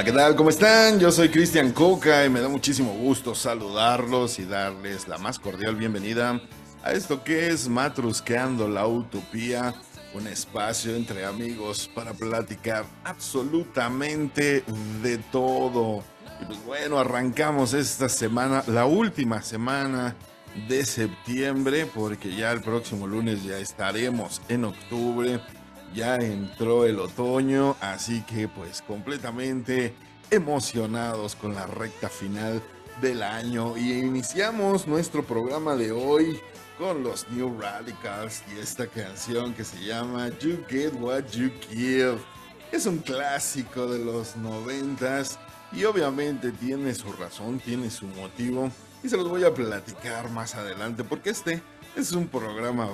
Hola, ¿qué tal? ¿Cómo están? Yo soy Cristian Coca y me da muchísimo gusto saludarlos y darles la más cordial bienvenida a esto que es Matrusqueando la Utopía, un espacio entre amigos para platicar absolutamente de todo. Y pues bueno, arrancamos esta semana, la última semana de septiembre, porque ya el próximo lunes ya estaremos en octubre ya entró el otoño, así que pues completamente emocionados con la recta final del año y iniciamos nuestro programa de hoy con los New Radicals y esta canción que se llama You Get What You Give. Es un clásico de los noventas y obviamente tiene su razón, tiene su motivo y se los voy a platicar más adelante porque este es un programa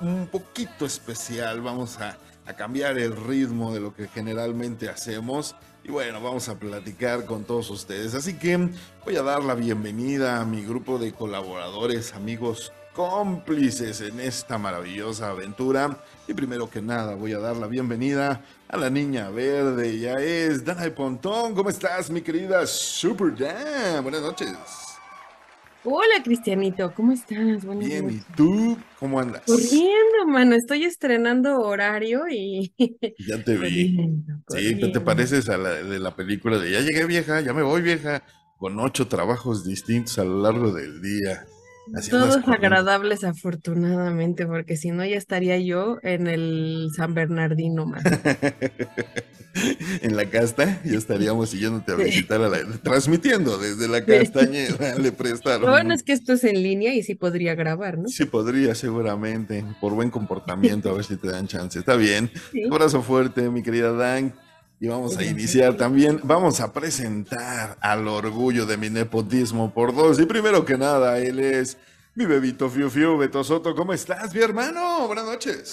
un poquito especial. Vamos a, cambiar el ritmo de lo que generalmente hacemos. Y bueno, vamos a platicar con todos ustedes. Así que voy a dar la bienvenida a mi grupo de colaboradores, amigos cómplices en esta maravillosa aventura. Y primero que nada voy a dar la bienvenida a la niña verde. Ya es Dana de Pontón. ¿Cómo estás, mi querida Super Dan? Buenas noches. Hola, Cristianito, ¿cómo estás? Buenas Bien, ¿y tú? ¿Cómo andas? Corriendo, mano, estoy estrenando horario y... Ya te vi. sí, ¿qué te pareces a la de la película de Ya llegué vieja, ya me voy vieja, con ocho trabajos distintos a lo largo del día? Todos agradables, afortunadamente, porque si no ya estaría yo en el San Bernardino, man. en la casta, ya estaríamos siguiéndote a visitar, a la, transmitiendo desde la castañeda, le prestaron. Lo bueno es que esto es en línea y sí podría grabar, ¿no? Sí podría, seguramente, por buen comportamiento, a ver si te dan chance. Está bien. Un abrazo fuerte, mi querida Dan. Y vamos a iniciar también, vamos a presentar al orgullo de mi nepotismo por dos. Y primero que nada, él es mi bebito Fiu Fiu, Beto Soto. ¿Cómo estás, mi hermano? Buenas noches.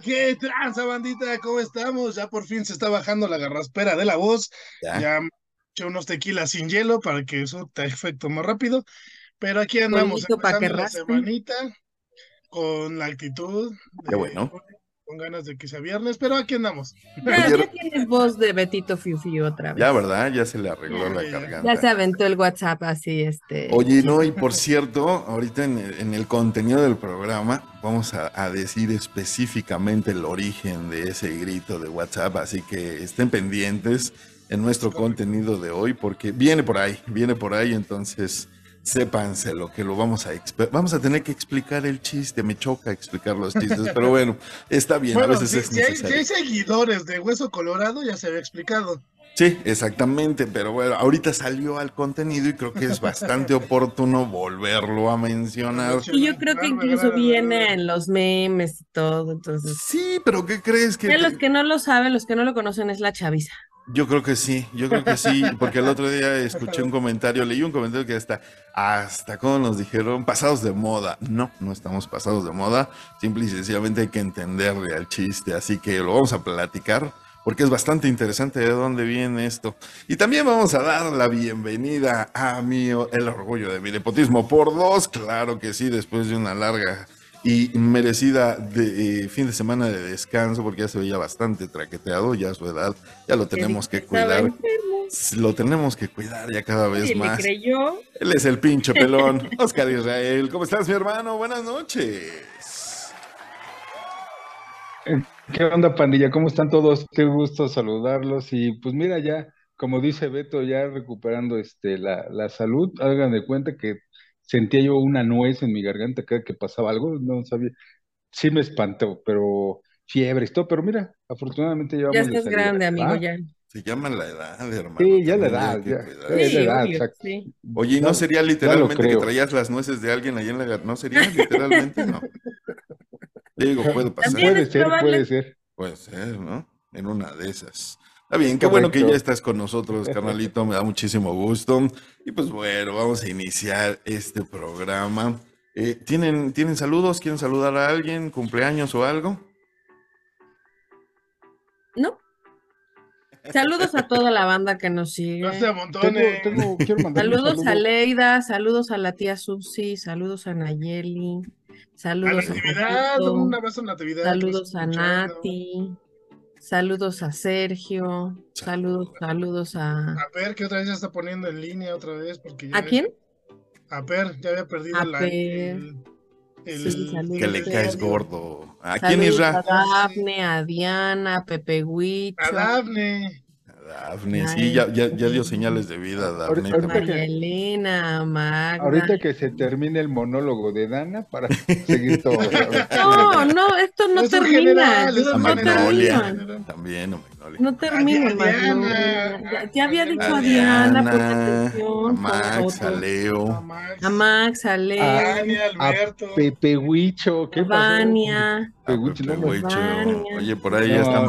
¿Qué tranza, bandita? ¿Cómo estamos? Ya por fin se está bajando la garraspera de la voz. Ya, ya eché unos tequilas sin hielo para que eso te efecto más rápido. Pero aquí andamos empezando la semanita con la actitud. Qué bueno con ganas de que sea viernes, pero aquí andamos. Ya, tienes voz de Betito Fiu otra vez. Ya, ¿verdad? Ya se le arregló la garganta. Ya se aventó el WhatsApp así, este. Oye, no, y por cierto, ahorita en el, contenido del programa vamos a, a, decir específicamente el origen de ese grito de WhatsApp, así que estén pendientes en nuestro contenido de hoy, porque viene por ahí, viene por ahí, entonces sépanse lo que lo vamos a vamos a tener que explicar el chiste, me choca explicar los chistes, pero bueno, está bien, a veces es necesario. Si hay, seguidores de Hueso Colorado, ya se había explicado. Sí, exactamente, pero bueno, ahorita salió al contenido y creo que es bastante oportuno volverlo a mencionar. Y yo creo que incluso viene en los memes y todo, entonces. Sí, pero ¿qué crees que? los que no lo saben, los que no lo conocen es la chaviza. Yo creo que sí, yo creo que sí, porque el otro día escuché un comentario, leí un comentario que hasta, hasta como nos dijeron, pasados de moda. No, no estamos pasados de moda, simple y sencillamente hay que entenderle al chiste, así que lo vamos a platicar, porque es bastante interesante de dónde viene esto. Y también vamos a dar la bienvenida a mí, el orgullo de mi nepotismo por dos, claro que sí, después de una larga y merecida de eh, fin de semana de descanso porque ya se veía bastante traqueteado, ya a su edad, ya lo tenemos que cuidar. Lo tenemos que cuidar ya cada vez más. Creyó? Él es el pincho pelón, Oscar Israel. ¿Cómo estás, mi hermano? Buenas noches. ¿Qué onda, pandilla? ¿Cómo están todos? Qué gusto saludarlos. Y pues mira, ya, como dice Beto, ya recuperando este la, la salud, hagan de cuenta que sentía yo una nuez en mi garganta cada que pasaba algo, no sabía, sí me espantó, pero fiebre y todo, pero mira, afortunadamente llevamos Ya estás grande, amigo, ya. Se llama la edad, hermano. Sí, ya la edad, ya, sí, la edad, exacto. Oye, ¿no sería literalmente que traías las nueces de alguien ahí en la garganta? ¿No sería literalmente? No. Digo, puede pasar. Puede ser, puede ser. Puede ser, ¿no? En una de esas. Está bien, qué bueno que ya estás con nosotros, carnalito, me da muchísimo gusto. Y pues bueno, vamos a iniciar este programa. Eh, ¿tienen, ¿Tienen saludos? ¿Quieren saludar a alguien? ¿Cumpleaños o algo? No. Saludos a toda la banda que nos sigue. saludos a Leida, saludos a la tía Susi, saludos a Nayeli, saludos a, Natividad, un abrazo a Natividad. Saludos a Nati. Saludos a Sergio. Saludos, saludos a. A ver, que otra vez ya está poniendo en línea otra vez. Porque ya ¿A quién? A ver, ya había perdido A la, Per. el, el- Sí, saludos. Que le caes gordo. ¿A quién Isra? a Dafne, a Diana, a Pepe Huicho, A Dafne. Dafne, sí, ya, ya, ya dio señales de vida, Dafne. Ahorita- Magda. Ahorita que se termine el monólogo de Dana para seguir todo. No, no, esto no termina. general, no Magnolia. termina. También, a No termina, A Diana. Ya, ya había dicho A Diana, pon Diana, a atención. Max, a Leo. A Max, a Leo, A Ah. Pepe Huicho, ¿qué? Vania. Oye, por ahí No, ya están.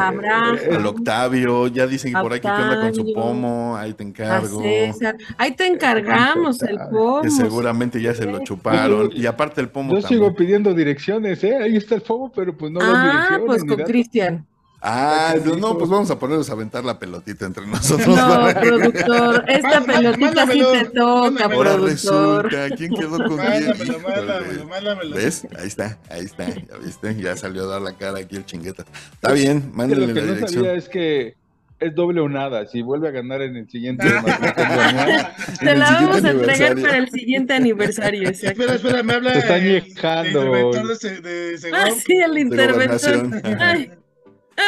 Al Octavio, ya dicen que por aquí qué onda con su pomo, ahí te a encargo. César. Ahí te encargamos el pomo. Que seguramente ya se lo chuparon. Y aparte el pomo Yo también. sigo pidiendo direcciones, ¿eh? Ahí está el FOMO, pero pues no Ah, direcciones. pues ni con. Cristian. Ah, ¿Qué no, dijo? pues vamos a ponernos a aventar la pelotita entre nosotros. No, productor, esta Mándamelo, pelotita sí te toca, mándamelo. Ahora productor. resulta, ¿quién quedó con quién? Mándamelo, Híjole. mándamelo, mándamelo. ¿Ves? Ahí está, ahí está, ya viste, ya salió a dar la cara aquí el chingueta. Está bien, Que mándenle lo que la no dirección. sabía es que es doble o nada. Si vuelve a ganar en el siguiente Te la vamos a entregar para el siguiente aniversario. exacto. Espera, espera, me habla Te está el- el interventor de, de. Ah, sí, el interventor. Ay,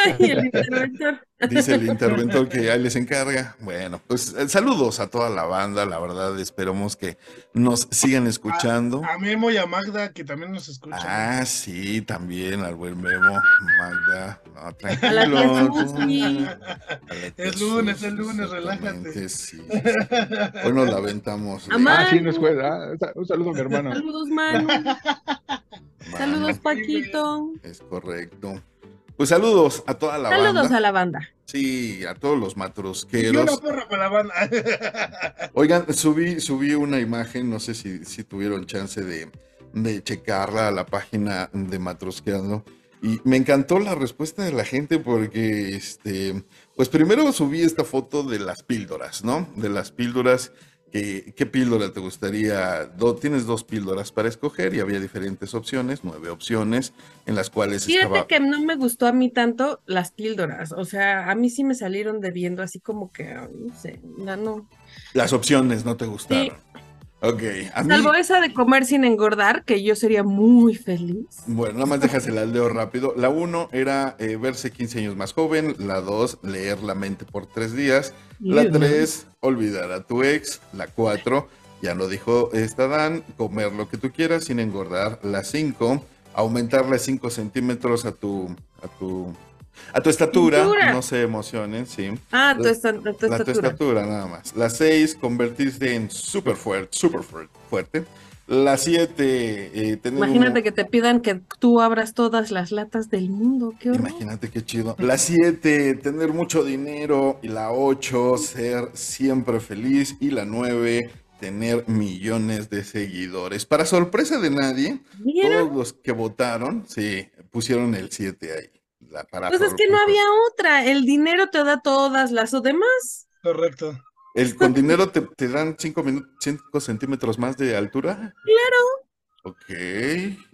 ay, el interventor. Dice el interventor que ahí les encarga. Bueno, pues eh, saludos a toda la banda, la verdad, esperamos que nos sigan escuchando. A Memo y a Magda, que también nos escuchan. Ah, sí, también al buen Memo, Magda. No, tranquilo. Es lunes, es lunes, relájate. Sí, sí, sí. Hoy nos la aventamos. Ah, sí, no es juez. Ah, un saludo a mi hermano. Saludos, Manu. Saludos, Paquito. Es correcto. Pues saludos a toda la Saludos banda. a la banda. Sí, a todos los Y matrosqueros. una porra para la banda. Oigan, subí, subí una imagen, no sé si, si tuvieron chance de, de checarla a la página de Matrosqueando. Y me encantó la respuesta de la gente porque, este, pues primero subí esta foto de las píldoras, ¿no? De las píldoras. Que, ¿Qué píldora te gustaría? Do- tienes dos píldoras para escoger y había diferentes opciones, nueve opciones, en las cuales Fíjate estaba... que no me gustó a mí tanto las píldoras. O sea, a mí sí me salieron debiendo así como que, no sé, no. Las opciones no te gustaron. Ok, a mí... Salvo esa de comer sin engordar, que yo sería muy feliz. Bueno, nada más déjasela leo rápido. La uno era eh, verse 15 años más joven. La dos, leer la mente por tres días. La tres, olvidar a tu ex. La cuatro, ya lo dijo esta Dan, comer lo que tú quieras sin engordar. La cinco, aumentarle 5 centímetros a tu, a tu, a tu estatura. No se emocionen, sí. Ah, tu, La- esta- tu La tu estatura. estatura, nada más. La 6, convertirse en súper fuerte, súper fuer- fuerte. La 7, tener Imagínate un- que te pidan que tú abras todas las latas del mundo. Qué horror. Imagínate qué chido. La 7, tener mucho dinero. Y la 8, ser siempre feliz. Y la 9, tener millones de seguidores. Para sorpresa de nadie, ¿Vieron? todos los que votaron, sí, pusieron el 7 ahí. La- para Pues es que no había otra. El dinero te da todas las o demás. Correcto. El, con dinero te, te dan 5 centímetros más de altura. Claro. Ok.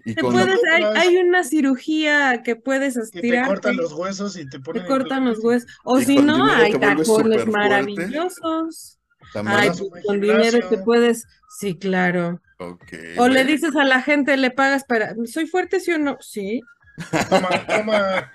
Y Te con puedes, hay, hay una cirugía que puedes Que te estirar. cortan los huesos y te ponen. Te cortan los huesos. O si no, hay tacones maravillosos. también. Ay, con dinero te puedes. Sí, claro. Ok, O le dices a la gente, le pagas para. ¿Soy fuerte, sí o no? Sí. Toma, toma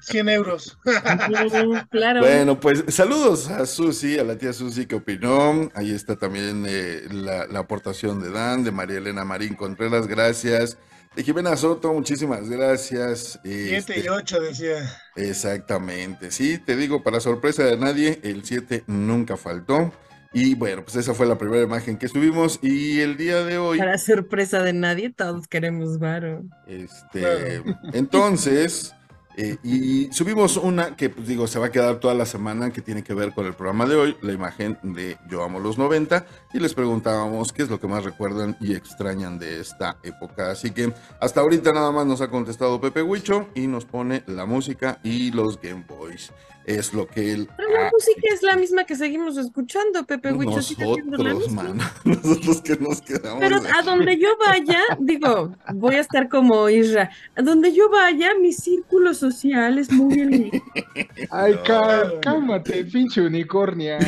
100 euros. Claro. Bueno, pues saludos a Susi, a la tía Susi que opinó. Ahí está también eh, la, la aportación de Dan, de María Elena Marín Contreras, gracias. De Jimena Soto, muchísimas gracias. 7 Este, y 8 decía. Exactamente, sí, te digo, para sorpresa de nadie, el 7 nunca faltó. Y bueno, pues esa fue la primera imagen que subimos. Y el día de hoy, Para sorpresa de nadie, todos queremos varo. Este, entonces, eh, y subimos una que, pues digo, se va a quedar toda la semana, que tiene que ver con el programa de hoy, la imagen de Yo Amo los 90, y les preguntábamos qué es lo que más recuerdan y extrañan de esta época. Así que hasta ahorita nada más nos ha contestado Pepe Huicho y nos pone la música y los Game Boys. Es lo que él. Pero la música es la misma que seguimos escuchando, Pepe Huicho. Nosotros, mano. Nosotros que nos quedamos. Pero a donde yo vaya, digo, voy a estar como Isra. A donde yo vaya, mi círculo social es muy. Ay, cálmate, pinche unicornia.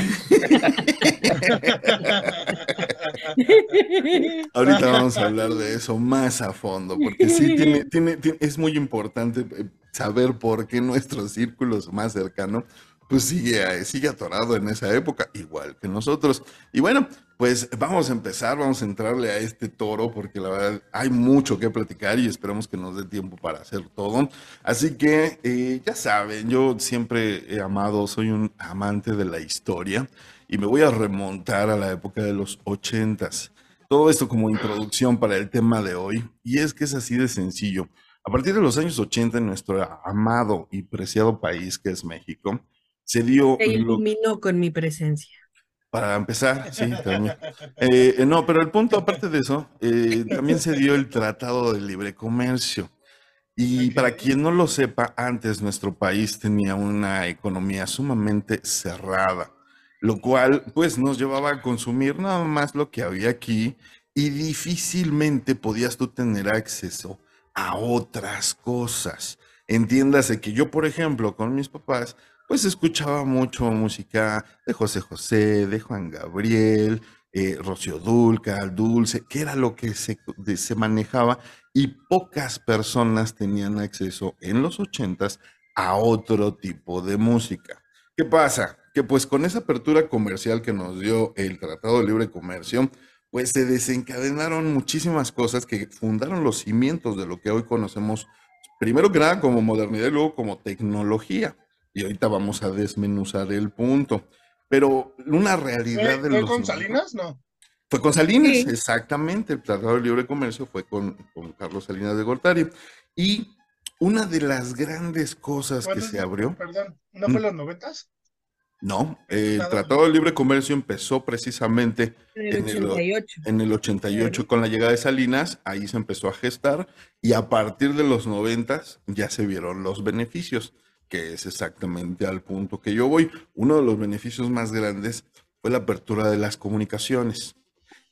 Ahorita vamos a hablar de eso más a fondo, porque sí tiene, tiene, es muy importante eh, saber por qué nuestro círculo más cercano pues sigue, sigue atorado en esa época, igual que nosotros. Y bueno, pues vamos a empezar, vamos a entrarle a este toro, porque la verdad hay mucho que platicar y esperamos que nos dé tiempo para hacer todo. Así que eh, ya saben, yo siempre he amado, soy un amante de la historia y me voy a remontar a la época de los ochentas. Todo esto como introducción para el tema de hoy, y es que es así de sencillo. A partir de los años 80 en nuestro amado y preciado país que es México, se dio... Se iluminó con mi presencia. Para empezar, sí, también. Eh, eh, no, pero el punto aparte de eso, eh, también se dio el Tratado de Libre Comercio. Y para quien no lo sepa, antes nuestro país tenía una economía sumamente cerrada, lo cual pues nos llevaba a consumir nada más lo que había aquí y difícilmente podías tú tener acceso a otras cosas. Entiéndase que yo, por ejemplo, con mis papás, pues escuchaba mucho música de José José, de Juan Gabriel, eh, Rocío Dulca, Dulce, que era lo que se, se manejaba y pocas personas tenían acceso en los ochentas a otro tipo de música. ¿Qué pasa? Que pues con esa apertura comercial que nos dio el Tratado de Libre Comercio, pues se desencadenaron muchísimas cosas que fundaron los cimientos de lo que hoy conocemos, primero que nada como modernidad y luego como tecnología y ahorita vamos a desmenuzar el punto. Pero una realidad de ¿Fue con Salinas? No. Fue con Salinas, exactamente. El Tratado de Libre Comercio fue con, con, Carlos Salinas de Gortari. Y una de las grandes cosas que se abrió. Perdón, ¿no fue en los noventas? No, el Tratado de Libre Comercio empezó precisamente en el 88, en el 88 con la llegada de Salinas, ahí se empezó a gestar y a partir de los noventas ya se vieron los beneficios que es exactamente al punto que yo voy. Uno de los beneficios más grandes fue la apertura de las comunicaciones.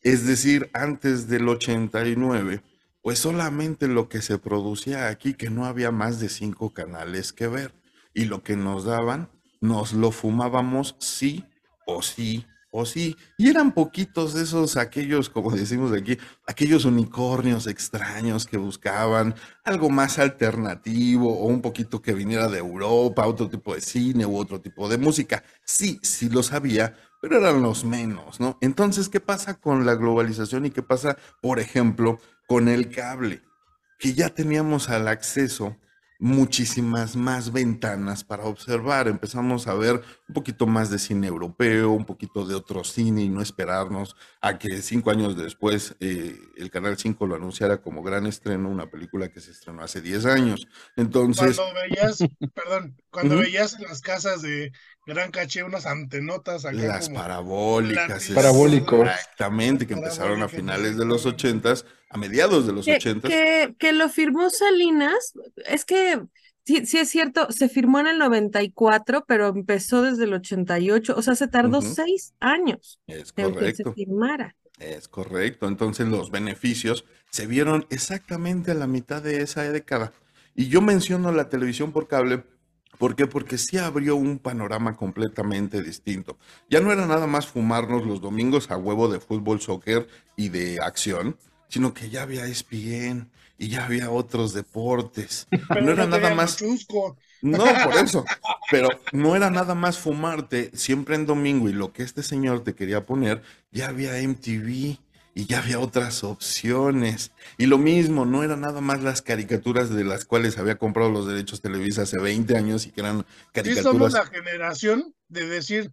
Es decir, antes del 89, pues solamente lo que se producía aquí, que no había más de cinco canales que ver. Y lo que nos daban, nos lo fumábamos sí o sí o sí. Y eran poquitos esos, aquellos, como decimos aquí, aquellos unicornios extraños que buscaban algo más alternativo o un poquito que viniera de Europa, otro tipo de cine u otro tipo de música. Sí, sí lo sabía, pero eran los menos, ¿no? Entonces, ¿qué pasa con la globalización y qué pasa, por ejemplo, con el cable? Que ya teníamos al acceso muchísimas más ventanas para observar. Empezamos a ver un poquito más de cine europeo, un poquito de otro cine y no esperarnos a que cinco años después eh, el Canal 5 lo anunciara como gran estreno, una película que se estrenó hace 10 años. Entonces... Cuando veías, perdón, cuando veías en las casas de gran caché unas antenotas las parabólicas parabólicos. exactamente que empezaron a finales de los ochentas a mediados de los ochentas. que, que, lo firmó Salinas es que sí, sí es cierto se firmó en el 94 pero empezó desde el 88 o sea se tardó seis años es correcto en que se firmara. Es correcto entonces los beneficios se vieron exactamente a la mitad de esa década. Y yo menciono la televisión por cable ¿Por qué? Porque sí abrió un panorama completamente distinto. Ya no era nada más fumarnos los domingos a huevo de fútbol, soccer y de acción, sino que ya había ESPN y ya había otros deportes. no era nada más. No, por eso. Pero no era nada más fumarte siempre en domingo y lo que este señor te quería poner, ya había MTV y ya había otras opciones. Y lo mismo, no eran nada más las caricaturas de las cuales había comprado los derechos Televisa hace 20 años y que eran caricaturas. Sí, somos la generación de decir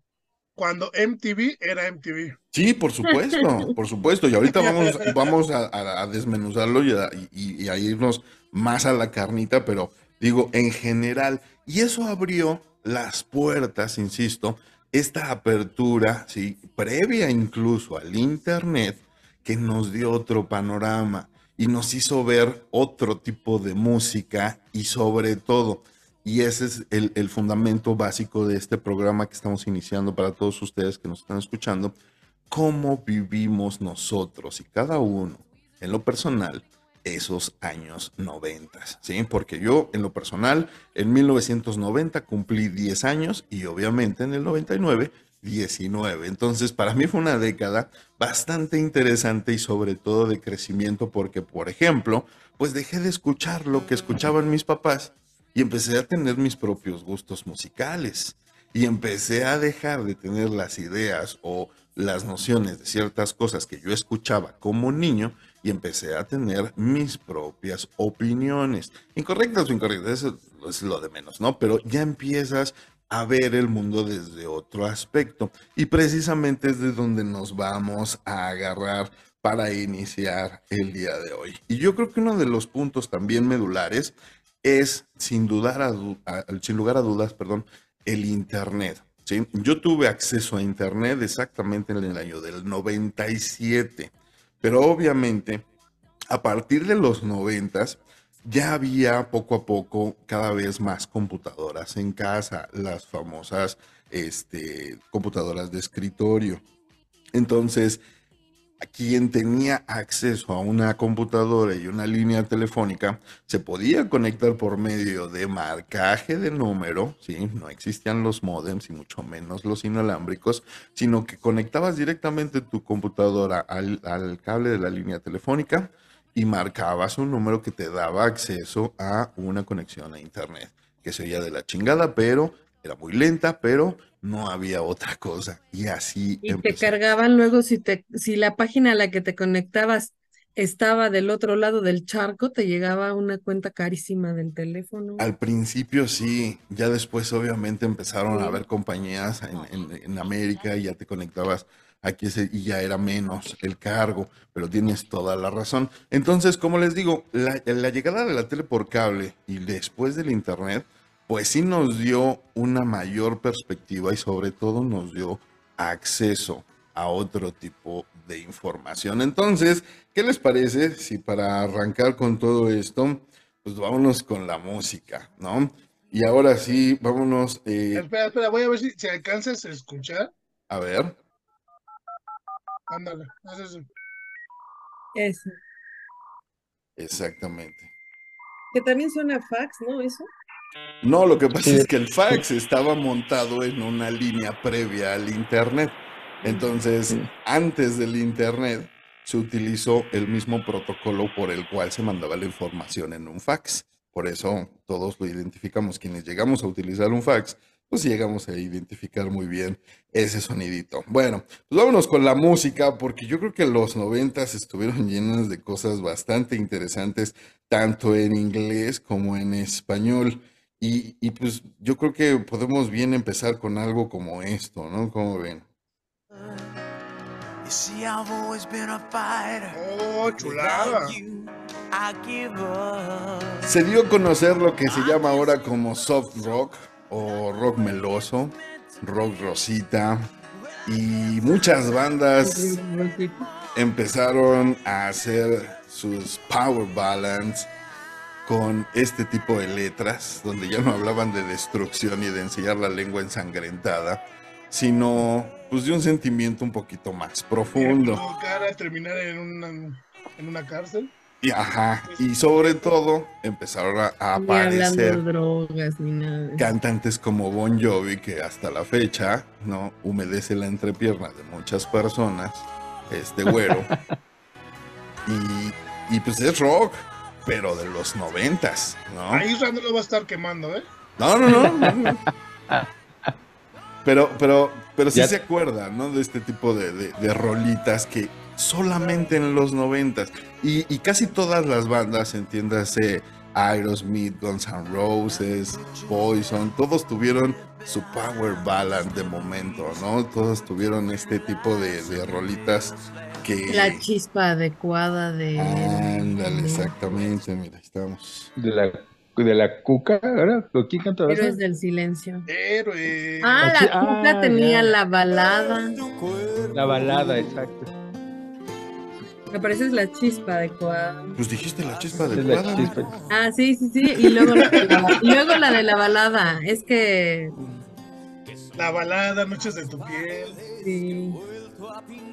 cuando MTV era MTV. Sí, por supuesto, por supuesto. Y ahorita vamos, vamos a, desmenuzarlo y y a irnos más a la carnita, pero digo, en general. Y eso abrió las puertas, insisto, esta apertura, ¿sí? previa incluso al Internet, que nos dio otro panorama y nos hizo ver otro tipo de música y sobre todo Y ese es el, el, fundamento básico de este programa que estamos iniciando para todos ustedes que nos están escuchando. Cómo vivimos nosotros y cada uno en lo personal esos años 90, ¿sí? Porque yo en lo personal en 1990 cumplí 10 años y obviamente en el 99 19. Entonces, para mí fue una década bastante interesante y sobre todo de crecimiento porque, por ejemplo, pues dejé de escuchar lo que escuchaban mis papás y empecé a tener mis propios gustos musicales y empecé a dejar de tener las ideas o las nociones de ciertas cosas que yo escuchaba como niño y empecé a tener mis propias opiniones. Incorrectas o incorrectas, eso es lo de menos, ¿no? Pero ya empiezas a ver el mundo desde otro aspecto y precisamente es de donde nos vamos a agarrar para iniciar el día de hoy. Y yo creo que uno de los puntos también medulares es, sin, dudar sin lugar a dudas, el Internet. Yo tuve acceso a Internet exactamente en el año del 97, pero obviamente a partir de los 90 ya había poco a poco cada vez más computadoras en casa, las famosas este, computadoras de escritorio. Entonces, quien tenía acceso a una computadora y una línea telefónica se podía conectar por medio de marcaje de número, ¿sí? no existían los modems y mucho menos los inalámbricos, sino que conectabas directamente tu computadora al, al cable de la línea telefónica y marcabas un número que te daba acceso a una conexión a internet, que sería de la chingada, pero era muy lenta, pero no había otra cosa. Y así. Y te cargaban luego si, te, si la página a la que te conectabas estaba del otro lado del charco, te llegaba una cuenta carísima del teléfono. Al principio sí, ya después obviamente empezaron a haber compañías en, en, América y ya te conectabas aquí y ya era menos el cargo, pero tienes toda la razón. Entonces, como les digo, la, la llegada de la tele por cable y después del internet, pues sí nos dio una mayor perspectiva y sobre todo nos dio acceso a otro tipo de información. Entonces, ¿qué les parece si para arrancar con todo esto, pues vámonos con la música, ¿no? Y ahora sí, vámonos. Eh, espera, espera, voy a ver si, si alcanzas a escuchar. A ver. Ándale. Eso. Exactamente. Que también suena fax, ¿no? Eso. No, lo que pasa es que el fax estaba montado en una línea previa al Internet. Entonces, antes del Internet, se utilizó el mismo protocolo por el cual se mandaba la información en un fax. Por eso todos lo identificamos. Quienes llegamos a utilizar un fax, pues llegamos a identificar muy bien ese sonidito. Bueno, pues vámonos con la música, porque yo creo que los noventas estuvieron llenos de cosas bastante interesantes, tanto en inglés como en español. Y, pues yo creo que podemos bien empezar con algo como esto, ¿no? Como ven. Oh, chulada. Se dio a conocer lo que se llama ahora como soft rock o rock meloso, rock rosita y muchas bandas empezaron a hacer sus power ballads con este tipo de letras, donde ya no hablaban de destrucción y de enseñar la lengua ensangrentada, sino pues de un sentimiento un poquito más profundo. Terminar en una cárcel. Y, ajá, y sobre todo empezaron a, aparecer drogas, ni nada. cantantes como Bon Jovi, que hasta la fecha no humedece la entrepierna de muchas personas, este güero. y, y pues es rock, pero de los noventas, ¿no? Ahí no lo va a estar quemando, ¿eh? No, no, no. pero, pero, pero sí se acuerda, ¿no? De este tipo de, de, rolitas que solamente en los noventas. Y, y, casi todas las bandas, entiéndase, Aerosmith, Guns N' Roses, Poison, todos tuvieron su power ballad de momento, ¿no? Todos tuvieron este tipo de, de rolitas la chispa adecuada de... Ándale, exactamente, mira, estamos. De la, de la cuca, ¿verdad? ¿Quién canta Héroes del silencio. Ah, la cuca ah, tenía la balada. La balada, exacto. Me parece la chispa adecuada. Pues dijiste la chispa adecuada. Ah, sí, sí, sí. Y luego la, de la, luego la de la balada. Es que. La balada, Noches de tu piel. Sí.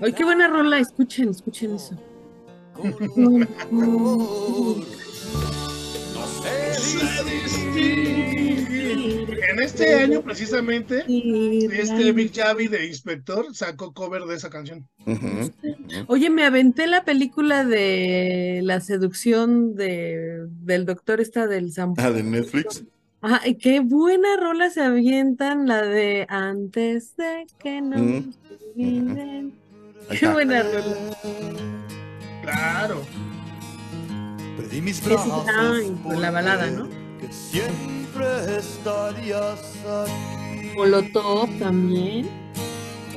Ay, qué buena rola. Escuchen, escuchen eso. En este año, precisamente, este Big Javi de Inspector sacó cover de esa canción. Oye, me aventé la película de la seducción de, del doctor esta del San Ah, de Netflix. Ajá, qué buena rola se avientan, la de antes de que nos Qué buena rola. Claro. Pedí mis brazos. la balada, ¿no? Que siempre estarías aquí. Molotov también.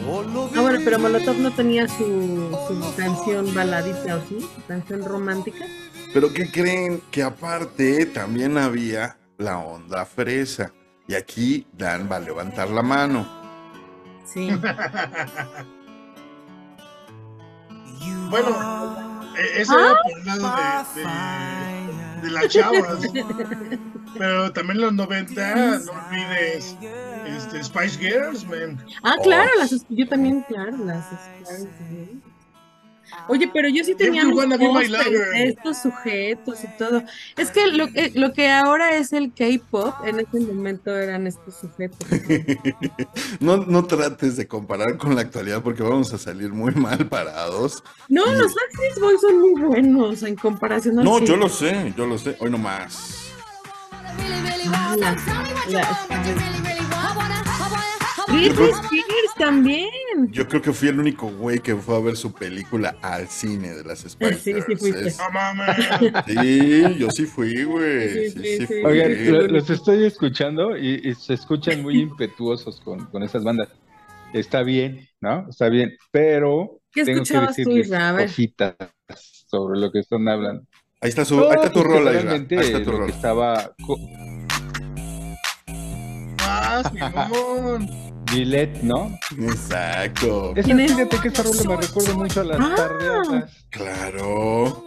Ah, bueno, pero Molotov no tenía su, su canción baladita, ¿o sí? Su canción romántica. Pero ¿qué creen? Que aparte también había la onda fresa. Y aquí Dan va a levantar la mano. Sí. bueno, e-, eso era por el lado de, de, las chavas. Pero también los 90, no olvides este, Spice Girls, man. Ah, claro, las, yo también, claro, las Spice Girls. Oye, pero yo sí tenía estos sujetos y todo. Es que lo, lo que ahora es el K-pop, en ese momento eran estos sujetos. no, no trates de comparar con la actualidad porque vamos a salir muy mal parados. No, los Backstreet Boys son muy buenos en comparación No, yo lo sé, yo lo sé. Hoy nomás. Ah, Britney Spears también. Yo creo que fui el único güey que fue a ver su película al cine de las Spice Sí, sí, fuiste. Sí, yo sí fui, güey. Sí, sí, Oigan, los estoy escuchando y, se escuchan muy impetuosos con, con esas bandas. Está bien, ¿no? Está bien, pero ¿Qué tengo que decirles cositas sobre lo que están hablando. Ahí está, su, ahí está tu rola, Ahí está tu rola. Estaba... Ah, Simón. Gillette, ¿no? Exacto. Es fíjate que esta rola me recuerda mucho a las ah. tardeadas. Claro.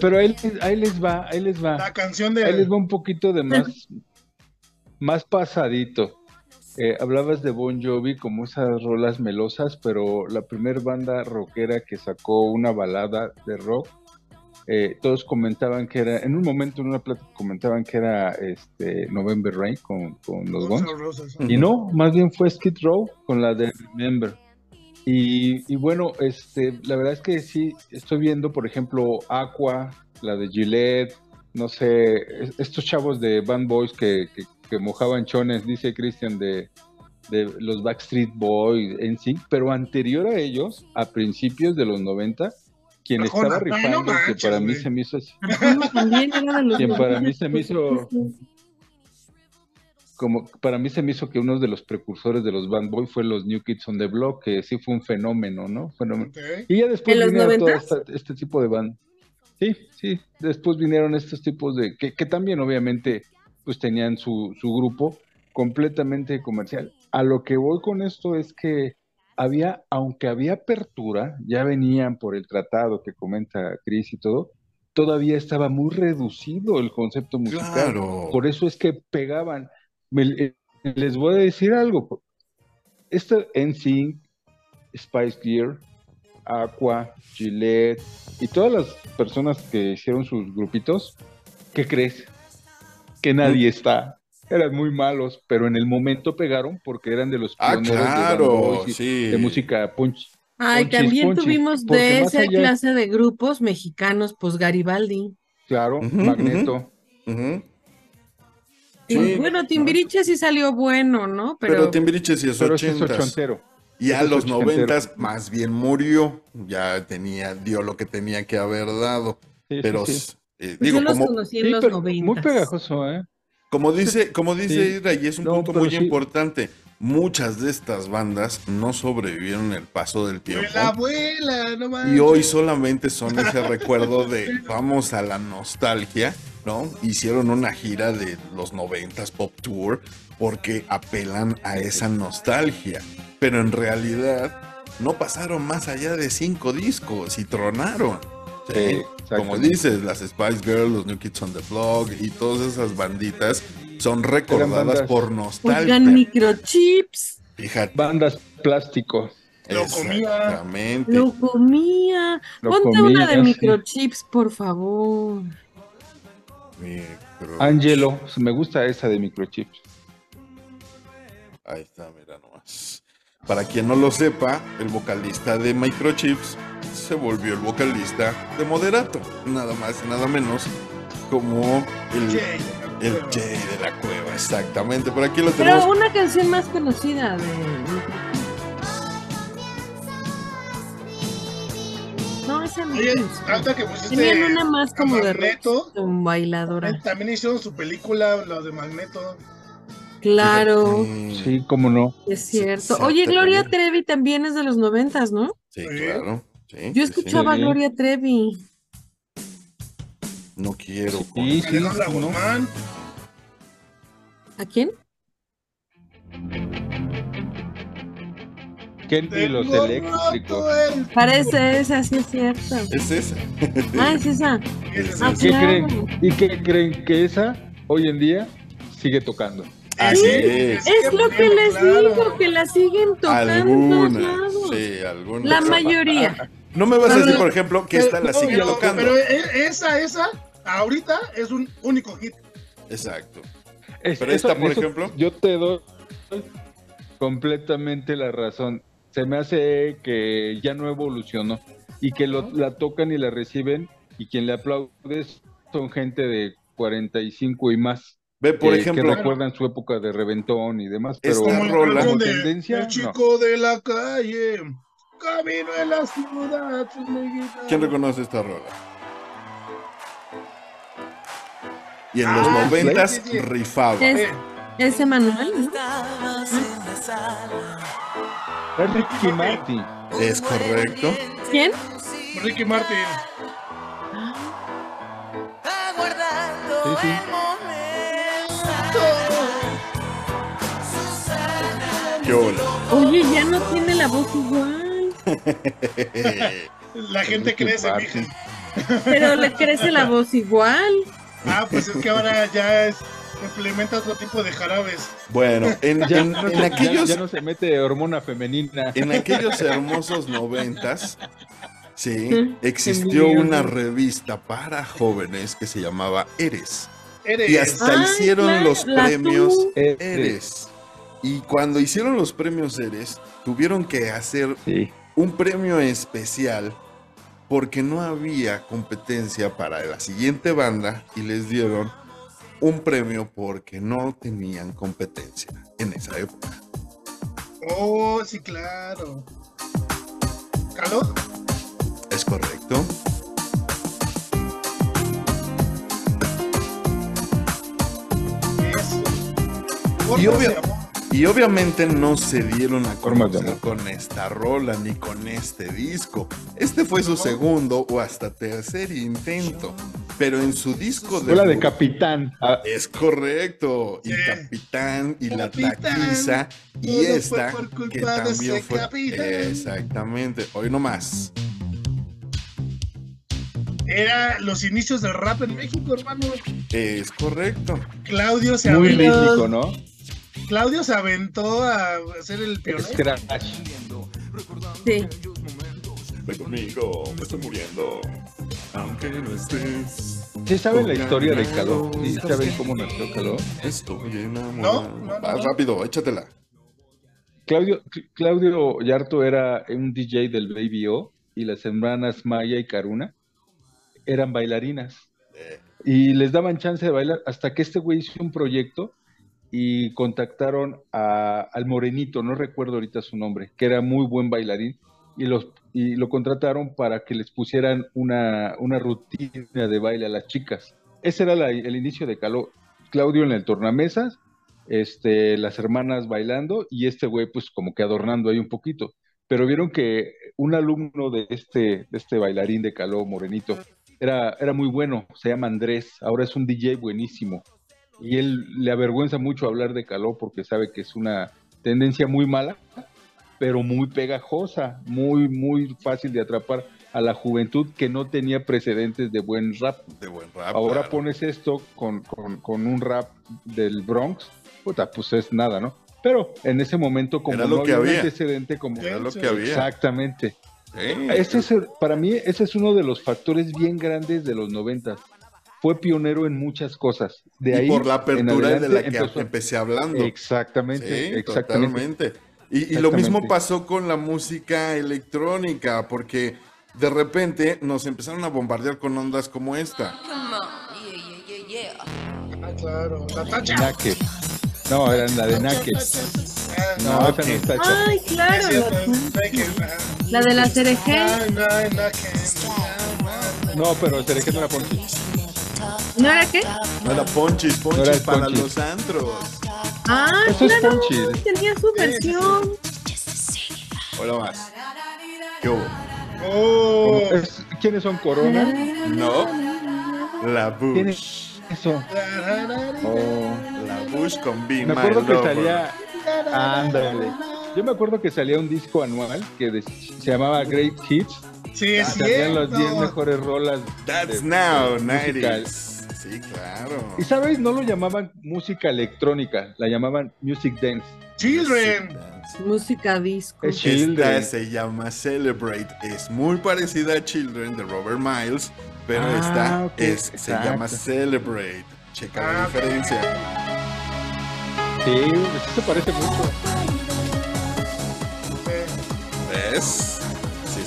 Pero, ahí, les va, ahí les va. La canción de. Ahí les va un poquito de más, más pasadito. Eh, hablabas de Bon Jovi como esas rolas melosas, pero la primer banda rockera que sacó una balada de rock eh, todos comentaban que era, en un momento en una plática comentaban que era este November Rain con, con los Guns. Y no, más bien fue Skid Row con la de Remember. Y, y, bueno, este, la verdad es que sí, estoy viendo, por ejemplo, Aqua, la de Gillette, no sé, estos chavos de Band Boys que, que, mojaban chones, dice Christian, de, de los Backstreet Boys en sí, pero anterior a ellos, a principios de los 90, quien estaba rifando, que para mí se me hizo así. quien para mí se me hizo como para mí se me hizo que uno de los precursores de los Band Boy fue los New Kids on the Block, que sí fue un fenómeno, ¿no? Fenómeno. Y ya después vinieron todo este tipo de band. Sí, sí, después vinieron estos tipos de, que, que también obviamente pues tenían su, su grupo completamente comercial. A lo que voy con esto es que había, aunque había apertura, ya venían por el tratado que comenta Cris y todo, todavía estaba muy reducido el concepto musical. Por eso es que pegaban. Eh, les voy a decir algo. Este NSYNC, Spice Gear, Aqua, Gillette y todas las personas que hicieron sus grupitos, ¿qué crees? Que nadie está eran muy malos, pero en el momento pegaron porque eran de los ah, claro, de, de música punch. Ay, también tuvimos de esa clase de grupos mexicanos, pues Garibaldi. Claro, Magneto. Bueno, Timbiriche sí salió bueno, ¿no? Pero, Timbiriche sí es ochentero. Y a los noventas más bien murió, ya tenía, dio lo que tenía que haber dado. pero eh, pues digo, como... Muy pegajoso, ¿eh? Como dice, como dice y es un punto muy importante. Muchas de estas bandas no sobrevivieron el paso del tiempo. La abuela, no Y hoy solamente son ese recuerdo de vamos a la nostalgia, ¿no? Hicieron una gira de los noventas Pop Tour porque apelan a esa nostalgia. Pero en realidad no pasaron más allá de cinco discos y tronaron. Como dices, las Spice Girls, los New Kids on the Block y todas esas banditas son recordadas por nostalgia. Oigan, microchips. Fíjate. Bandas plástico. Lo comía. Lo comía. Ponte una de microchips, por favor. Angelo, me gusta esa de microchips. Ahí está, mira nomás. Para quien no lo sepa, el vocalista de Microchips se volvió el vocalista de Moderato, nada más y nada menos como el Jay, el Jay de la cueva, exactamente. Por aquí lo tenemos. Pero una canción más conocida de No, esa no. Oye, que Tenían una más como de Magneto, bailadora. También hicieron su película, la de Magneto. Claro. Sí, cómo no. Es cierto. Oye, Gloria Trevi también es de los noventas, ¿no? Sí, claro. Yo escuchaba a Gloria Trevi. No quiero. Sí, sí, no. ¿A quién? Kenny los eléctricos. Parece esa, sí es cierto. Es esa. Ah, es esa. Ah, ¿Qué creen? ¿Y qué creen que esa hoy en día sigue tocando? Así es. Es lo que les digo, que la siguen tocando. Algunas, sí, algunas. La mayoría. No me vas a decir, por ejemplo, que esta la sigue tocando. Pero e, esa, esa, ahorita es un único hit. Exacto. pero esta, por ejemplo. Yo te doy completamente la razón. Se me hace que ya no evolucionó y que la tocan y la reciben y quien le aplaude son gente de 45 y más. Ve, por ejemplo. Que recuerdan su época de reventón y demás, pero como tendencia. El chico de la calle, camino en la ciudad. ¿Quién reconoce esta rola? Y en los ah, noventas rifaba. Es, ese Manuel, ¿no? Es Ricky Martin. Es correcto. ¿Quién? Ricky Martin. Sí, sí. Oye, ya no tiene la voz igual. la gente crece, mija. Pero le crece la voz igual. Ah, pues es que ahora ya es implementa otro tipo de jarabes. Bueno, en, aquellos. Ya, no se mete hormona femenina. En aquellos hermosos noventas, sí, existió una revista para jóvenes que se llamaba Eres. Eres. Y hasta hicieron los premios Eres. Y cuando hicieron los premios Eres, tuvieron que hacer un premio especial porque no había competencia para la siguiente banda y les dieron un premio porque no tenían competencia en esa época. Oh, sí, claro. ¿Calor? Es correcto. Y obvio, y obviamente no se dieron a conocer con esta rola ni con este disco. Este fue su segundo o hasta tercer intento. Pero en su disco de. la de Capitán. Ah. Es correcto. Y Capitán y la taquiza. Y esta que también fue. Exactamente. Hoy nomás. Era los inicios del rap en México, hermano. Es correcto. Claudio se Muy rítmico, ¿no? Claudio se aventó a hacer el pionero. Sí. Ven conmigo, me estoy muriendo. Aunque no estés. ¿Sí saben la historia de Caló? ¿Sí saben cómo nació Caló? Estoy enamorado. No, no, rápido, échatela. Claudio, Claudio Yarto era un DJ del Baby O y las hermanas Maya y Karuna eran bailarinas. Eh. Y les daban chance de bailar hasta que este güey hizo un proyecto y contactaron al morenito, no recuerdo ahorita su nombre, que era muy buen bailarín, y, los, lo contrataron para que les pusieran una, una rutina de baile a las chicas. Ese era el inicio de Caló. Claudio en el tornamesas, este, las hermanas bailando y este güey pues como que adornando ahí un poquito. Pero vieron que un alumno de este, de este bailarín de Caló, Morenito, era, era muy bueno, se llama Andrés, ahora es un DJ buenísimo y él le avergüenza mucho hablar de calor porque sabe que es una tendencia muy mala pero muy pegajosa, muy, muy fácil de atrapar a la juventud que no tenía precedentes de buen rap. De buen rap. Ahora pones esto con, un rap del Bronx, puta, pues es nada, ¿no? Pero en ese momento, como no había, un antecedente, como. Era lo que había. Exactamente. Ese es, para mí, ese es uno de los factores bien grandes de los noventas. Fue pionero en muchas cosas. De ahí, por la apertura de la que empecé hablando. Exactamente, exactamente. Y, lo mismo pasó con la música electrónica, porque de repente nos empezaron a bombardear con ondas como esta. Ah, claro, la No, eran la de Nake. No, Ay, claro. La, de la cereje. No, pero cereje no era Ponchis. ¿No era qué? No era Ponchis, Ponchis para los antros. Ah, Eso es Ponchis. Tenía su versión. Hola más. ¿Qué hubo? Oh. ¿Quiénes son Corona? No. La Bush. ¿Quién es eso? Oh. La Bush con B. Me acuerdo que salía. Ándale. Yo me acuerdo que salía un disco anual que se llamaba Great Hits. Sí, es Salían las 10 mejores rolas. That's now, 90 Sí, claro. Y sabes, no lo llamaban música electrónica, la llamaban music dance. Children. Música disco. Esta se llama Celebrate. Es muy parecida a Children de Robert Miles, pero ah, esta se llama Celebrate. Checa la ah, diferencia. Sí, eso se parece mucho. ¿Ves?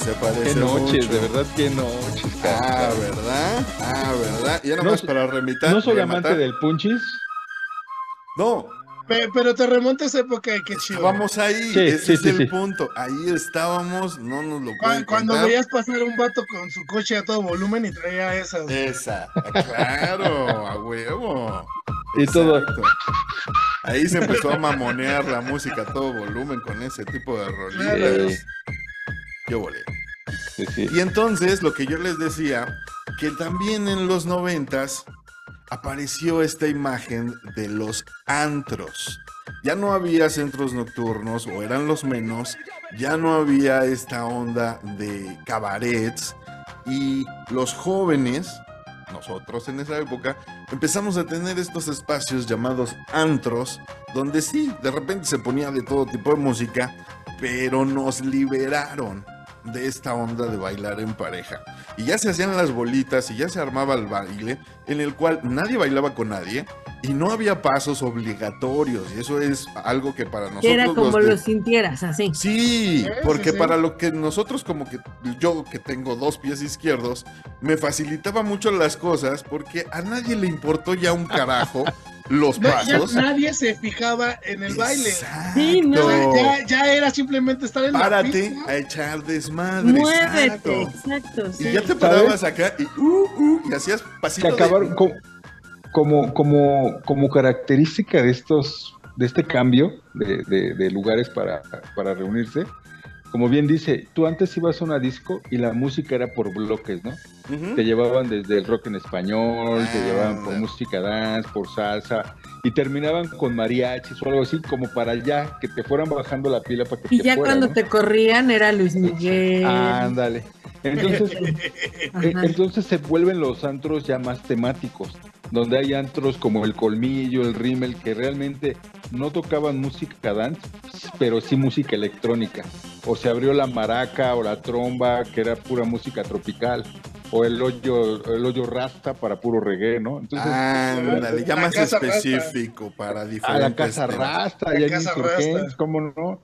Sí se parece Qué noches, de verdad, qué noches. Ah, ¿verdad? Ah, ¿verdad? Y ya nomás para remitar. ¿No soy amante del punchis? No, pero te remonta a esa época y qué chido. Vamos ahí, ese es el punto. Ahí estábamos, no nos lo pueden Cuando, veías pasar un vato con su coche a todo volumen y traía esas. Esa, claro, a huevo. Y todo. Ahí se empezó a mamonear la música a todo volumen con ese tipo de rolillas. Yo volé. Y entonces, lo que yo les decía, que también en los noventas apareció esta imagen de los antros. Ya no había centros nocturnos, o eran los menos, ya no había esta onda de cabarets, y los jóvenes, nosotros en esa época, empezamos a tener estos espacios llamados antros, donde sí, de repente se ponía de todo tipo de música, pero nos liberaron de esta onda de bailar en pareja. Y ya se hacían las bolitas y ya se armaba el baile en el cual nadie bailaba con nadie y no había pasos obligatorios. Y eso es algo que para nosotros... Era como lo sintieras, así. Sí, porque para lo que nosotros como que yo que tengo dos pies izquierdos, me facilitaba mucho las cosas porque a nadie le importó ya un carajo. los pasos. nadie se fijaba en el baile. Sí, no. Ya, era simplemente estar en Párate la a echar desmadre. Muévete, exacto. y ya te parabas acá y, uh, uh, y hacías pasitos. Que acabaron como, como, como, característica de estos, de este cambio de, de, lugares para, para reunirse como bien dice, tú antes ibas a una disco y la música era por bloques, ¿no? Te llevaban desde el rock en español, te ah, llevaban por música dance, por salsa, y terminaban con mariachis o algo así, como para ya que te fueran bajando la pila para que Y ya cuando te corrían era Luis Miguel. Ándale. Entonces, eh, entonces se vuelven los antros ya más temáticos, donde hay antros como el Colmillo, el Rimmel, que realmente no tocaban música dance, pero sí música electrónica. O se abrió la maraca o la tromba, que era pura música tropical o el hoyo, el hoyo rasta para puro reggae, ¿no? Entonces, ah, ya más específico para diferentes. A la casa rasta, y casa ¿cómo no?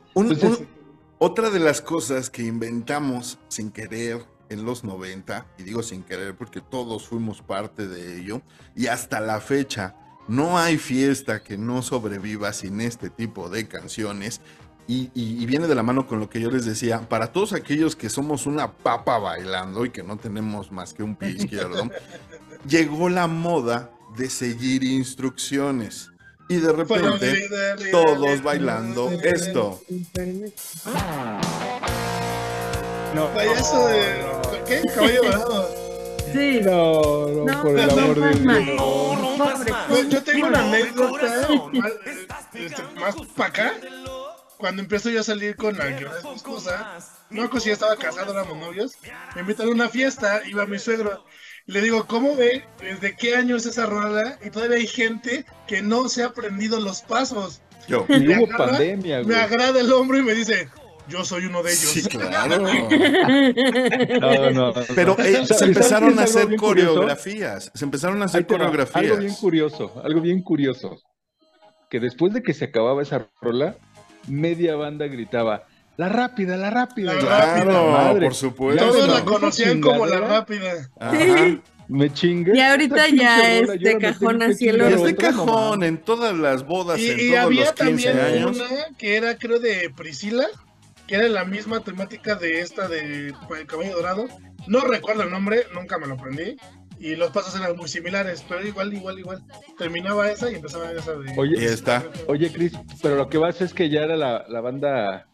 otra de las cosas que inventamos sin querer en los 90, y digo sin querer porque todos fuimos parte de ello, y hasta la fecha no hay fiesta que no sobreviva sin este tipo de canciones, y, viene de la mano con lo que yo les decía, para todos aquellos que somos una papa bailando y que no tenemos más que un pie izquierdo, llegó la moda de seguir instrucciones. Y de repente, todos bailando esto. No, payaso de. ¿Qué? Caballo dorado. Sí. No, no, por el amor de Dios. Yo tengo una anécdota más, este, más para acá cuando empiezo yo a salir con la que es mi esposa, no si ya estaba casado, éramos novios, me invitan a una fiesta, iba mi suegro, le digo, ¿cómo ve? ¿Desde qué año es esa rola? Y todavía hay gente que no se ha aprendido los pasos. Yo. Y hubo pandemia, Me agrada el hombro y me dice, yo soy uno de ellos. Sí, claro. no, no. Pero eh, se empezaron a hacer coreografías. Se empezaron a hacer coreografías. Algo bien curioso, algo bien curioso. Que después de que se acababa esa rola, media banda gritaba, la rápida, la rápida. La claro, por supuesto. Todos la conocían como la rápida. Me chingue. Y ahorita ya es de cajón a cielo. Es de cajón en todas las bodas, y, en y había también una que era, creo, de Priscila, que era la misma temática de esta de El Caballo Dorado. No recuerdo el nombre, nunca me lo aprendí. Y los pasos eran muy similares, pero igual, igual, igual. Terminaba esa y empezaba esa de. Oye, está. Oye, Chris, pero lo que pasa es que ya era la, la banda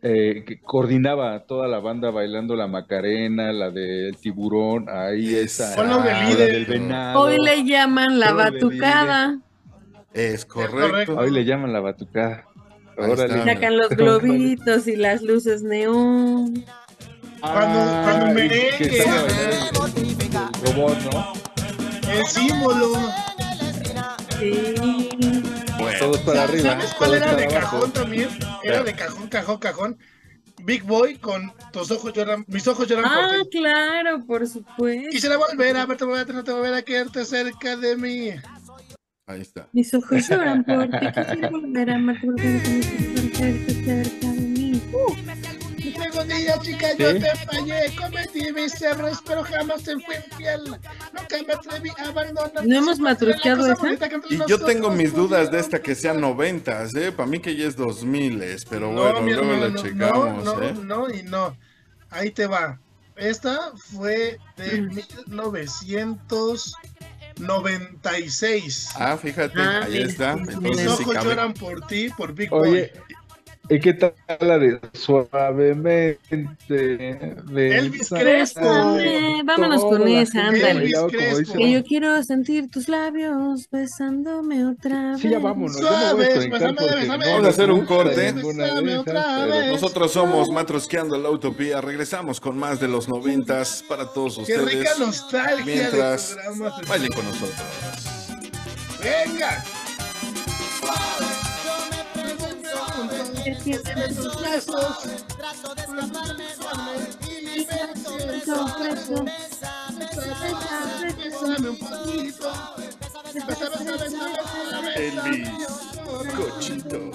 eh, que coordinaba toda la banda bailando la Macarena, la del tiburón, ahí esa, la del venado. Hoy le llaman la batucada. Es correcto. Hoy le llaman la batucada. Sacan los globitos y las luces neón. Cuando, cuando merengue. El robot, ¿no? El símbolo. Sí. Todos para arriba. ¿Sabes cuál era de cajón también? Era de cajón, cajón, cajón. Big Boy con tus ojos lloran, mis ojos lloran ah, por ti. claro, por supuesto. Quisiera volver a verte, volver a no te volver a quedarte cerca de mí. Ahí está. Mis ojos lloran por ti. Quisiera volver a amarte, volver a quedarte cerca de mí. Uh. Algún día, chica, yo te fallé, cometí mis errores, pero jamás te fui infiel. Nunca me atreví a abandonar. ¿No hemos matrusqueado esa? Y yo tengo mis dudas de esta que sean noventas, ¿eh? Para mí que ya es dos miles, pero bueno, luego la checamos, no, ¿eh? No, y no. Ahí te va. Esta fue de 1996. Ah, fíjate, ah, ahí está. Mis ojos lloran por ti, por Big Boy. ¿Y qué tal la de suavemente? Elvis Crespo. vámonos con esa, ándale. Que yo quiero sentir tus labios besándome otra vez. Sí, ya vámonos. Suaves, Vamos a hacer un corte. Nosotros somos Matrosqueando la Utopía. Regresamos con más de los noventas para todos ustedes. Qué rica nostalgia. Mientras vayan con nosotros. Venga. En tus brazos. Trato de escaparme y. Bésame un poquito. Elvis, cochito.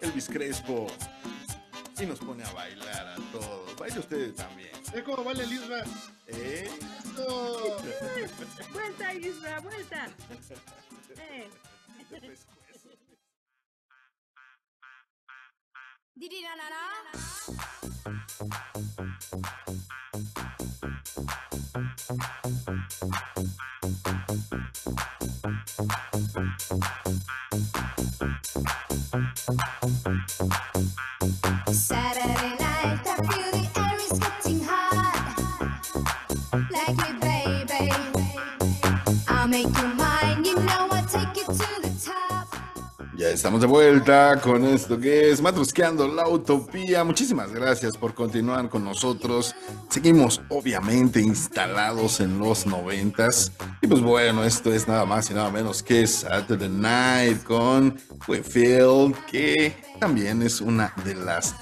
Elvis Crespo. Y nos pone a bailar a todos. Baile ustedes también. ¿Es como baila Lisba? ¿Eh? Eso. vuelta, Isra, vuelta. Eh. Didi na na na. Saturday I feel the air is getting hot. Baby. I'll make you Ya estamos de vuelta con esto que es Matrusqueando la Utopía. Muchísimas gracias por continuar con nosotros. Seguimos obviamente instalados en los noventas. Y pues bueno, esto es nada más y nada menos que Saturday Night con Wefield, que también es una de las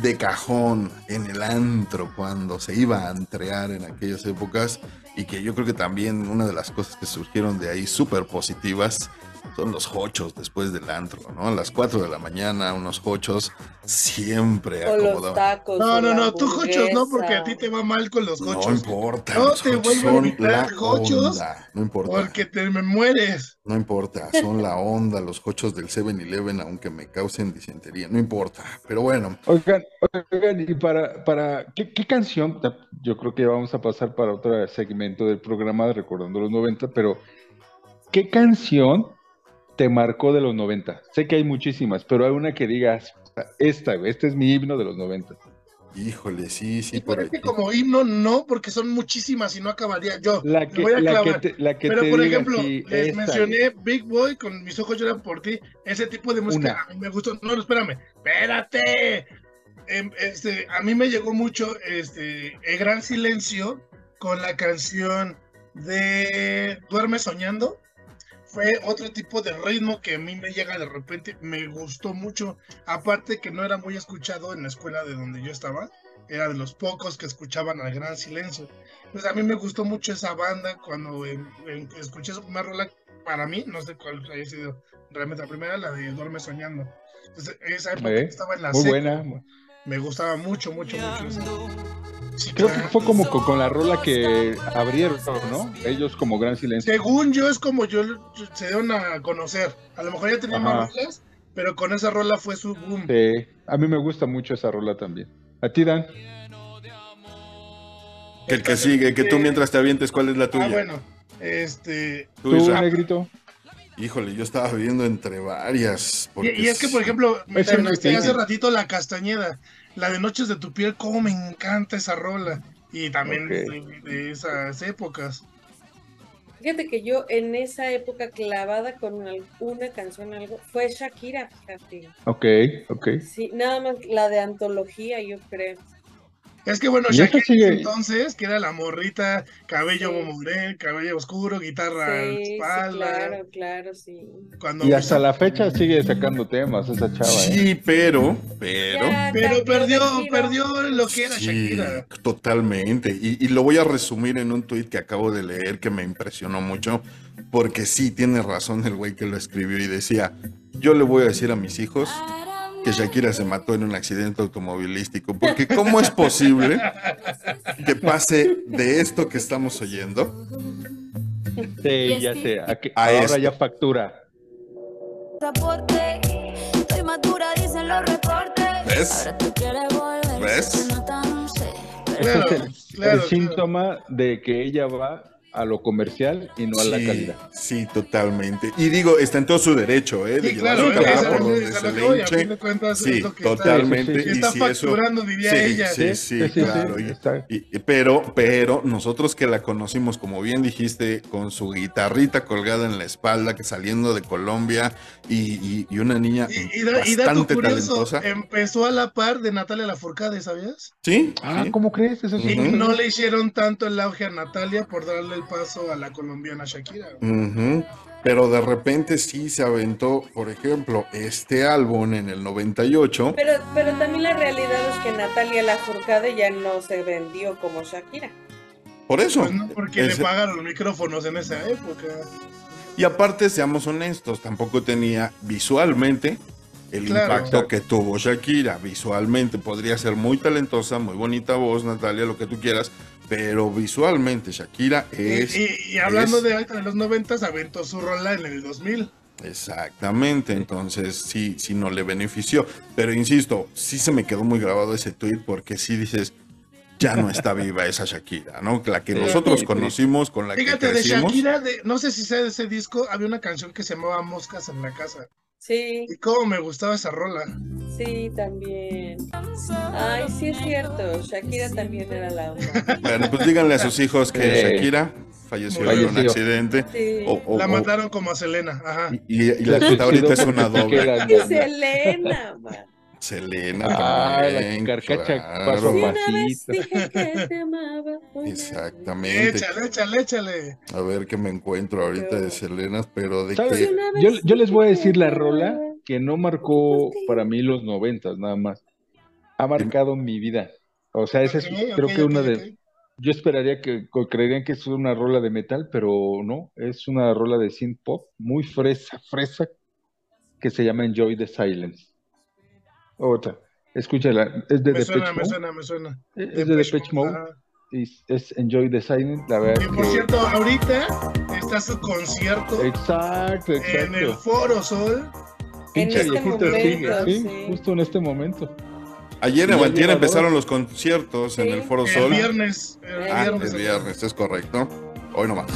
de cajón en el antro cuando se iba a entrear en aquellas épocas y que yo creo que también una de las cosas que surgieron de ahí súper positivas son los hochos después del antro, ¿no? A las 4 de la mañana, unos hochos siempre acomodados. No, no, no, tú hochos no, porque a ti te va mal con los hochos. No importa. No te vuelvo a invitar hochos. No importa. Porque te me mueres. No importa, son la onda, los hochos del 7-Eleven, aunque me causen disentería, no importa. Pero bueno. Oigan, oigan, y para, para ¿qué, ¿qué, canción? Yo creo que vamos a pasar para otro segmento del programa de Recordando los 90, pero ¿qué canción te marcó de los 90? Sé que hay muchísimas, pero hay una que digas, esta, este es mi himno de los 90. Híjole, sí, sí, por ahí. como himno no, porque son muchísimas y no acabaría yo. La que, voy a la que, la que Pero por ejemplo, les mencioné Big Boy con Mis ojos lloran por ti. Ese tipo de música a mí me gustó. No, espérame, espérate. Em, este, a mí me llegó mucho este, El Gran Silencio con la canción de Duerme Soñando fue otro tipo de ritmo que a mí me llega de repente, me gustó mucho, aparte que no era muy escuchado en la escuela de donde yo estaba, era de los pocos que escuchaban al gran silencio. Pues a mí me gustó mucho esa banda cuando escuché su primera rola, para mí, no sé cuál haya sido realmente la primera, la de Duerme Soñando. Entonces, esa época estaba en la Muy buena. Me gustaba mucho, mucho, mucho. Creo que fue como con, la rola que abrieron, ¿no? Ellos como Gran Silencio. Según yo, es como yo se dieron a conocer. A lo mejor ya tenían más rolas, pero con esa rola fue su boom. Sí, a mí me gusta mucho esa rola también. ¿A ti, Dan? Que el que sigue, que tú mientras te avientes, ¿cuál es la tuya? Ah, bueno, este... ¿Tú, Negrito? Híjole, yo estaba viviendo entre varias. Y, es que, por ejemplo, me hace ratito la castañeda, la de Noches de tu piel, cómo me encanta esa rola. Y también de, esas épocas. Fíjate que yo en esa época clavada con una canción, algo, fue Shakira, fíjate. Ok, ok. Sí, nada más la de antología, yo creo. Es que bueno, Shakira entonces, que era la morrita, cabello sí. cabello oscuro, guitarra sí, espalda. Sí, claro, claro, sí. y hasta la fecha sigue sacando temas esa chava. ¿eh? Sí, pero, pero. pero perdió, perdió lo que era Shakira. Totalmente. Y, y, lo voy a resumir en un tuit que acabo de leer que me impresionó mucho. Porque sí, tiene razón el güey que lo escribió y decía: Yo le voy a decir a mis hijos que Shakira se mató en un accidente automovilístico, porque ¿cómo es posible que pase de esto que estamos oyendo? Sí, ya sé, ahora ya factura. ¿Ves? ¿Ves? Es el síntoma de que ella va a lo comercial y no a la calidad. Sí, totalmente. Y digo, está en todo su derecho, ¿eh? De sí, claro, por donde se le hinche. Sí, totalmente. Está, y está facturando, diría sí, ella. Sí, sí, claro. pero, pero nosotros que la conocimos, como bien dijiste, con su guitarrita colgada en la espalda, que saliendo de Colombia y, y, una niña y, bastante talentosa. Empezó a la par de Natalia Lafourcade, ¿sabías? Sí. Ah, ¿cómo crees? Eso sí. Y no le hicieron tanto el auge a Natalia por darle el paso a la colombiana Shakira. Pero de repente sí se aventó, por ejemplo, este álbum en el 98. Pero, pero también la realidad es que Natalia Lafourcade ya no se vendió como Shakira. Por eso. Pues no, porque le pagaron los micrófonos en esa época. Y aparte, seamos honestos, tampoco tenía visualmente el impacto que tuvo Shakira. Visualmente podría ser muy talentosa, muy bonita voz, Natalia, lo que tú quieras, pero visualmente Shakira es... Y, hablando de, de los noventas, aventó su rola en el 2000. Exactamente, entonces sí, sí no le benefició. Pero insisto, sí se me quedó muy grabado ese tweet porque sí dices, ya no está viva esa Shakira, ¿no? La que nosotros conocimos, con la que crecimos. de Shakira, no sé si sea de ese disco, había una canción que se llamaba Moscas en la casa. Sí. Y cómo me gustaba esa rola. Sí, también. Ay, sí es cierto. Shakira también era la una. Bueno, pues díganle a sus hijos que Shakira falleció, en un accidente. Sí. la mataron como a Selena. Ajá. Y, la que ahorita es una doble. Selena, man. Selena ah, también. La carcacha claro. paso a pasito. Exactamente. Échale, échale, échale. A ver qué me encuentro ahorita de Selena, pero de que... Yo, yo, les voy a decir la rola que no marcó para mí los noventas, nada más. Ha marcado mi vida. O sea, esa es creo que una de... Yo esperaría que creerían que es una rola de metal, pero no, es una rola de synth pop muy fresa, fresa, que se llama Enjoy the Silence. Otra. Escúchala. Es de me suena, me suena, me suena. Es de Depeche Mode. Es, es Enjoy the Silent. La verdad. Y por cierto, ahorita está su concierto. Exacto, exacto. En el Foro Sol. Pinche este viejito sigue, sí, justo en este momento. Ayer en Ayer empezaron los conciertos en el Foro Sol. El viernes. El ah, viernes, el viernes, es correcto. Hoy nomás.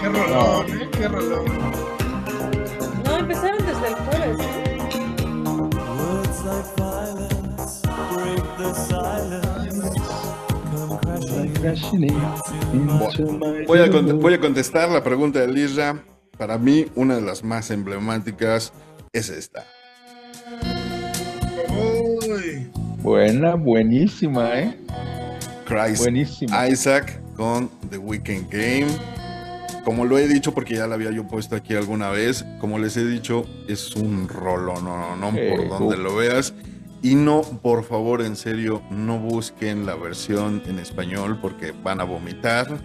Qué rolón, ¿eh? Qué rolón. No, empezaron desde el jueves, Voy a, voy a contestar la pregunta de Lisa. Para mí, una de las más emblemáticas es esta. Buena, buenísima, ¿eh? Christ buenísima. Isaac con The Weekend Game. Como lo he dicho, porque ya la había yo puesto aquí alguna vez, como les he dicho, es un rolo, no, no, por donde lo veas. Y no, por favor, en serio, no busquen la versión en español porque van a vomitar,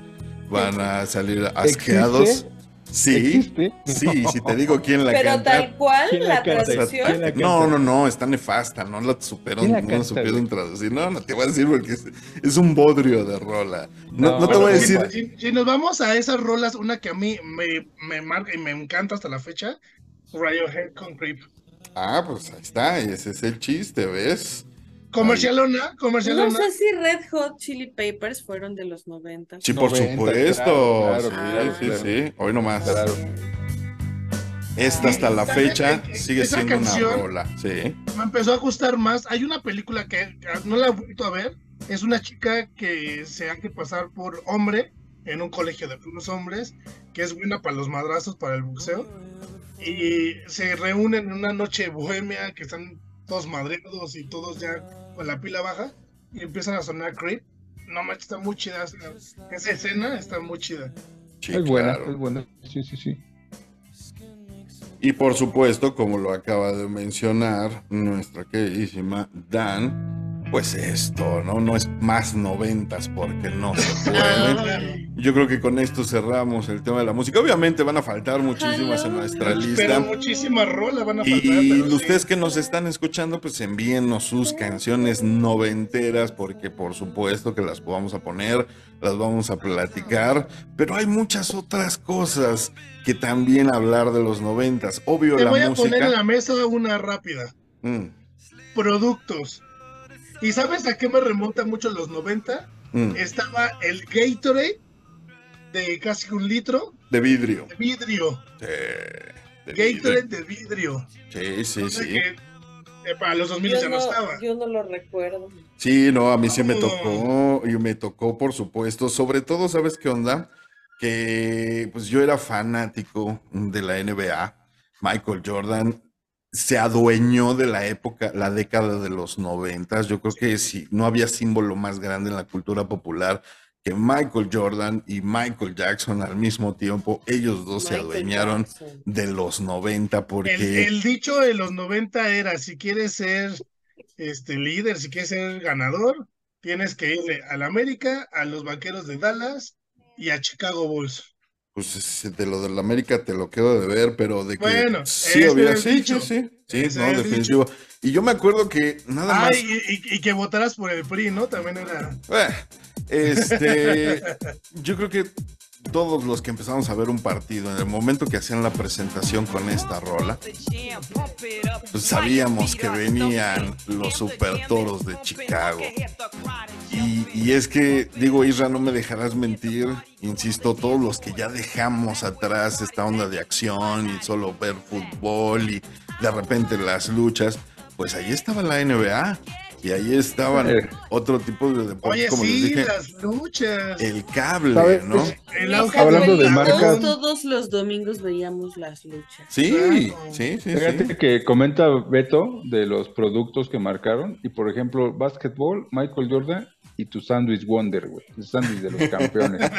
van a salir asqueados. Sí, sí, si te digo quién la Pero canta. Pero tal cual la, traducción. No, no, no, está nefasta, no la supieron, no la supieron traducir. No, no te voy a decir porque es, un bodrio de rola. No, no, te voy a decir. Si, nos vamos a esas rolas, una que a mí me, me marca y me encanta hasta la fecha, Radiohead con Creep. Ah, pues ahí está, ese es el chiste, ¿ves? Comercialona, comercialona. No sé si Red Hot Chili Peppers fueron de los 90. Sí, por supuesto. sí, sí, sí. Hoy nomás. Claro. Esta hasta la fecha sigue siendo una rola. Sí. Me empezó a gustar más. Hay una película que no la he vuelto a ver. Es una chica que se hace pasar por hombre en un colegio de puros hombres, que es buena para los madrazos, para el boxeo. Y se reúnen en una noche bohemia que están todos madreados y todos ya con la pila baja y empiezan a sonar Creep. No manches, está muy chida. Esa escena está muy chida. es buena, es buena. Sí, sí, sí. Y por supuesto, como lo acaba de mencionar nuestra queridísima Dan, pues esto, ¿no? No es más noventas porque no se puede. Yo creo que con esto cerramos el tema de la música. Obviamente van a faltar muchísimas en nuestra lista. Pero muchísimas rolas van a faltar. Y ustedes que nos están escuchando, pues envíennos sus canciones noventeras, porque por supuesto que las vamos a poner, las vamos a platicar. Pero hay muchas otras cosas que también hablar de los noventas. Obvio, Te la voy a poner en la mesa una rápida. Mm. Productos ¿Y sabes a qué me remonta mucho los 90? Mm. Estaba el Gatorade de casi un litro. De vidrio. De vidrio. Gatorade de vidrio. Sí, sí, sí. Eh, para los 2000 ya no, estaba. Yo no lo recuerdo. Sí, no, a mí sí me tocó. Y me tocó, por supuesto. Sobre todo, ¿sabes qué onda? Que pues yo era fanático de la NBA. Michael Jordan se adueñó de la época, la década de los noventas. Yo creo que si no había símbolo más grande en la cultura popular que Michael Jordan y Michael Jackson al mismo tiempo. Ellos dos se adueñaron de los 90 porque... El, dicho de los 90 era, si quieres ser este líder, si quieres ser ganador, tienes que irle al América, a los Vaqueros de Dallas y a Chicago Bulls pues de lo de la América te lo quedo de ver, pero de que bueno, sí había, sí, sí, sí, sí, no, definitivo. Y yo me acuerdo que nada más. Y, que votaras por el PRI, ¿no? También era. este, yo creo que todos los que empezamos a ver un partido, en el momento que hacían la presentación con esta rola, pues sabíamos que venían los super toros de Chicago. Y, es que, digo, Isra, no me dejarás mentir, insisto, todos los que ya dejamos atrás esta onda de acción y solo ver fútbol y de repente las luchas, pues ahí estaba la NBA. Y ahí estaban eh. otro tipo de deportes, como les dije. las luchas. El cable, ¿no? Hablando de marcas. Todos los domingos veíamos las luchas. Sí, sí, sí. Fíjate que comenta Beto de los productos que marcaron. Y por ejemplo, básquetbol, Michael Jordan y tu sándwich Wonder, güey. El sándwich de los campeones.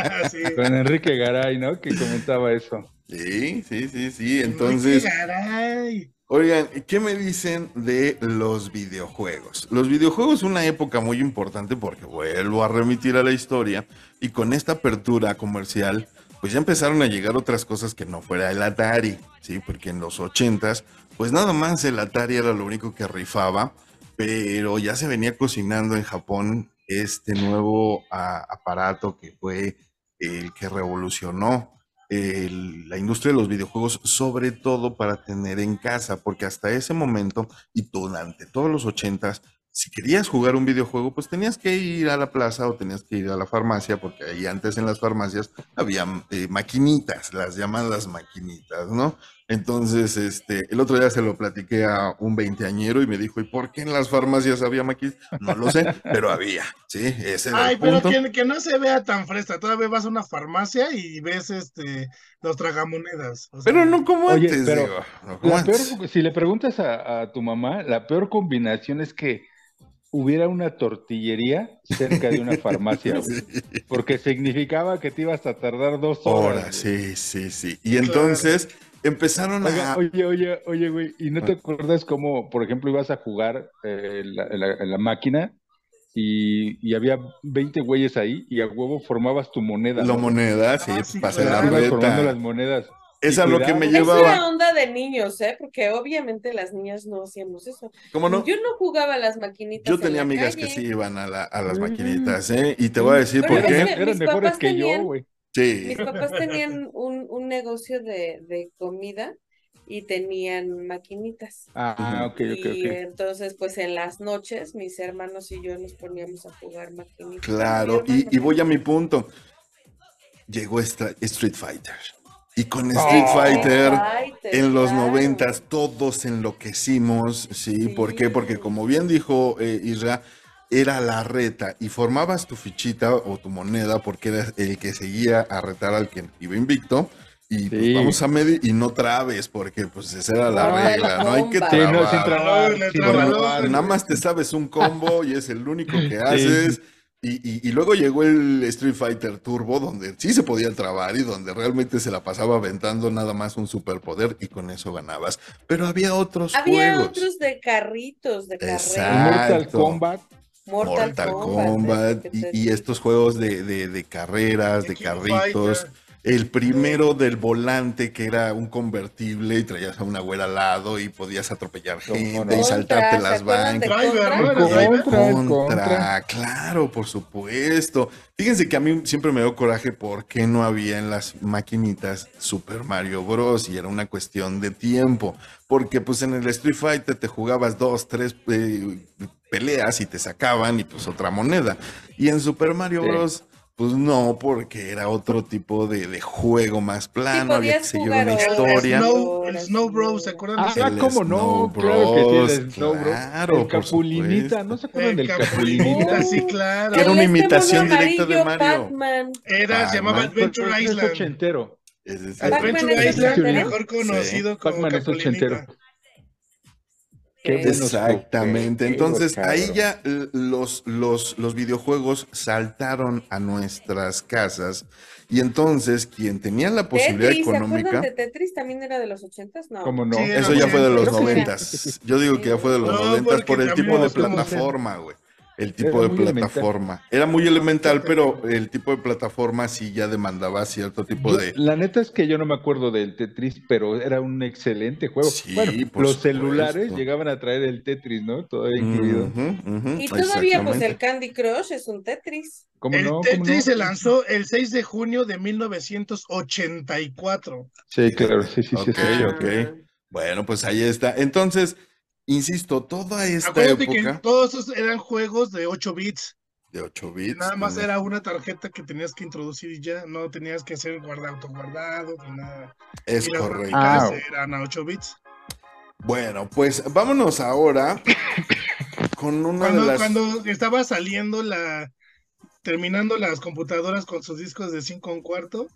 Con Enrique Garay, ¿no? Que comentaba eso. Sí, sí, sí, sí. Entonces. Enrique Garay. Oigan, ¿qué me dicen de los videojuegos? Los videojuegos una época muy importante porque vuelvo a remitir a la historia y con esta apertura comercial, pues ya empezaron a llegar otras cosas que no fuera el Atari, ¿sí? Porque en los ochentas, pues nada más el Atari era lo único que rifaba, pero ya se venía cocinando en Japón este nuevo aparato que fue el que revolucionó la industria de los videojuegos, sobre todo para tener en casa, porque hasta ese momento y durante todos los ochentas, si querías jugar un videojuego, pues tenías que ir a la plaza o tenías que ir a la farmacia, porque ahí antes en las farmacias había eh, maquinitas, las llamadas maquinitas, ¿no? Entonces, este, el otro día se lo platiqué a un veinteañero y me dijo, ¿y por qué en las farmacias había maquinitas? No lo sé, pero había, sí, ese era Ay, pero que, no se vea tan fresca, todavía vas a una farmacia y ves este los tragamonedas. pero no como antes, pero si le preguntas a, tu mamá, la peor combinación es que hubiera una tortillería cerca de una farmacia, porque significaba que te ibas a tardar dos horas. sí, sí, sí. Y entonces empezaron a... Oye, oye, oye, güey, ¿y no te ah. acuerdas cómo, por ejemplo, ibas a jugar eh, en, la, máquina y, había 20 güeyes ahí y a huevo formabas tu moneda? La moneda, sí, ah, para la formando las monedas. Esa es lo que me llevaba. Es una onda de niños, ¿eh? Porque obviamente las niñas no hacíamos eso. ¿Cómo no? Yo no jugaba a las maquinitas. Yo tenía amigas que sí iban a, las maquinitas, ¿eh? Y te voy a decir por qué. Eran mejores que yo, güey. Mis papás tenían un, un negocio de, de, comida y tenían maquinitas. Ah, ok, ok, Y entonces, pues en las noches, mis hermanos y yo nos poníamos a jugar maquinitas. Claro, y, y voy a mi punto. Llegó esta Street Fighter. Y con Street Fighter, en los noventas todos enloquecimos, ¿sí? ¿Por qué? Porque como bien dijo eh, Isra, era la reta y formabas tu fichita o tu moneda porque eras el que seguía a retar al que iba invicto. Y pues vamos a medir y no trabes, porque pues esa era la regla, no hay que trabar. nada más te sabes un combo y es el único que haces. Y, y, luego llegó el Street Fighter Turbo, donde sí se podía trabar y donde realmente se la pasaba aventando nada más un superpoder y con eso ganabas. Pero había otros había otros de carritos, de carreras. Mortal Kombat. Mortal, Kombat, y, estos juegos de, de, carreras, de carritos. El primero del volante que era un convertible y traías a una güera al lado y podías atropellar gente y saltarte las bancas. Contra, claro, por supuesto. Fíjense que a mí siempre me dio coraje porque no había en las maquinitas Super Mario Bros. y era una cuestión de tiempo. Porque pues en el Street Fighter te jugabas dos, tres eh, peleas y te sacaban y pues otra moneda. Y en Super Mario Bros pues no, porque era otro tipo de, de juego más plano, había que seguir una historia. El Snow, el Snow Bros, ¿se acuerdan de Ah, ¿cómo no? claro que sí, el Snow Bros. Claro, el Capulinita, ¿no se acuerdan del Capulinita? Sí, claro. Que era una imitación directa de Mario. Era, se llamaba Adventure Island. Es ochentero. Adventure Island, mejor conocido como Capulinita. Exactamente. Entonces ahí ya los, los, los videojuegos saltaron a nuestras casas y entonces quien tenía la posibilidad económica. de Tetris también era de los ochentas? No. ¿Cómo no? Eso ya fue de los noventas. Yo digo que ya fue de los noventas por el tipo de plataforma, güey el tipo de plataforma. Era muy elemental, pero el tipo de plataforma sí ya demandaba cierto tipo de. La neta es que yo no me acuerdo del Tetris, pero era un excelente juego. bueno, los celulares llegaban a traer el Tetris, ¿no? Todavía incluido. y todavía, pues el Candy Crush es un Tetris. el Tetris se lanzó el 6 de junio de 1984. Sí, claro, sí, sí, sí. Ok, Bueno, pues ahí está. Entonces, Insisto, toda esta Acuérdate época... que todos esos eran juegos de 8 bits. De 8 bits. Nada más era una tarjeta que tenías que introducir y ya, no tenías que hacer guardado, autoguardado, ni nada. Es correcto. Ah, eran a 8 bits. Bueno, pues vámonos ahora con una cuando, de las... Cuando estaba saliendo la... Terminando las computadoras con sus discos de 5 un cuarto,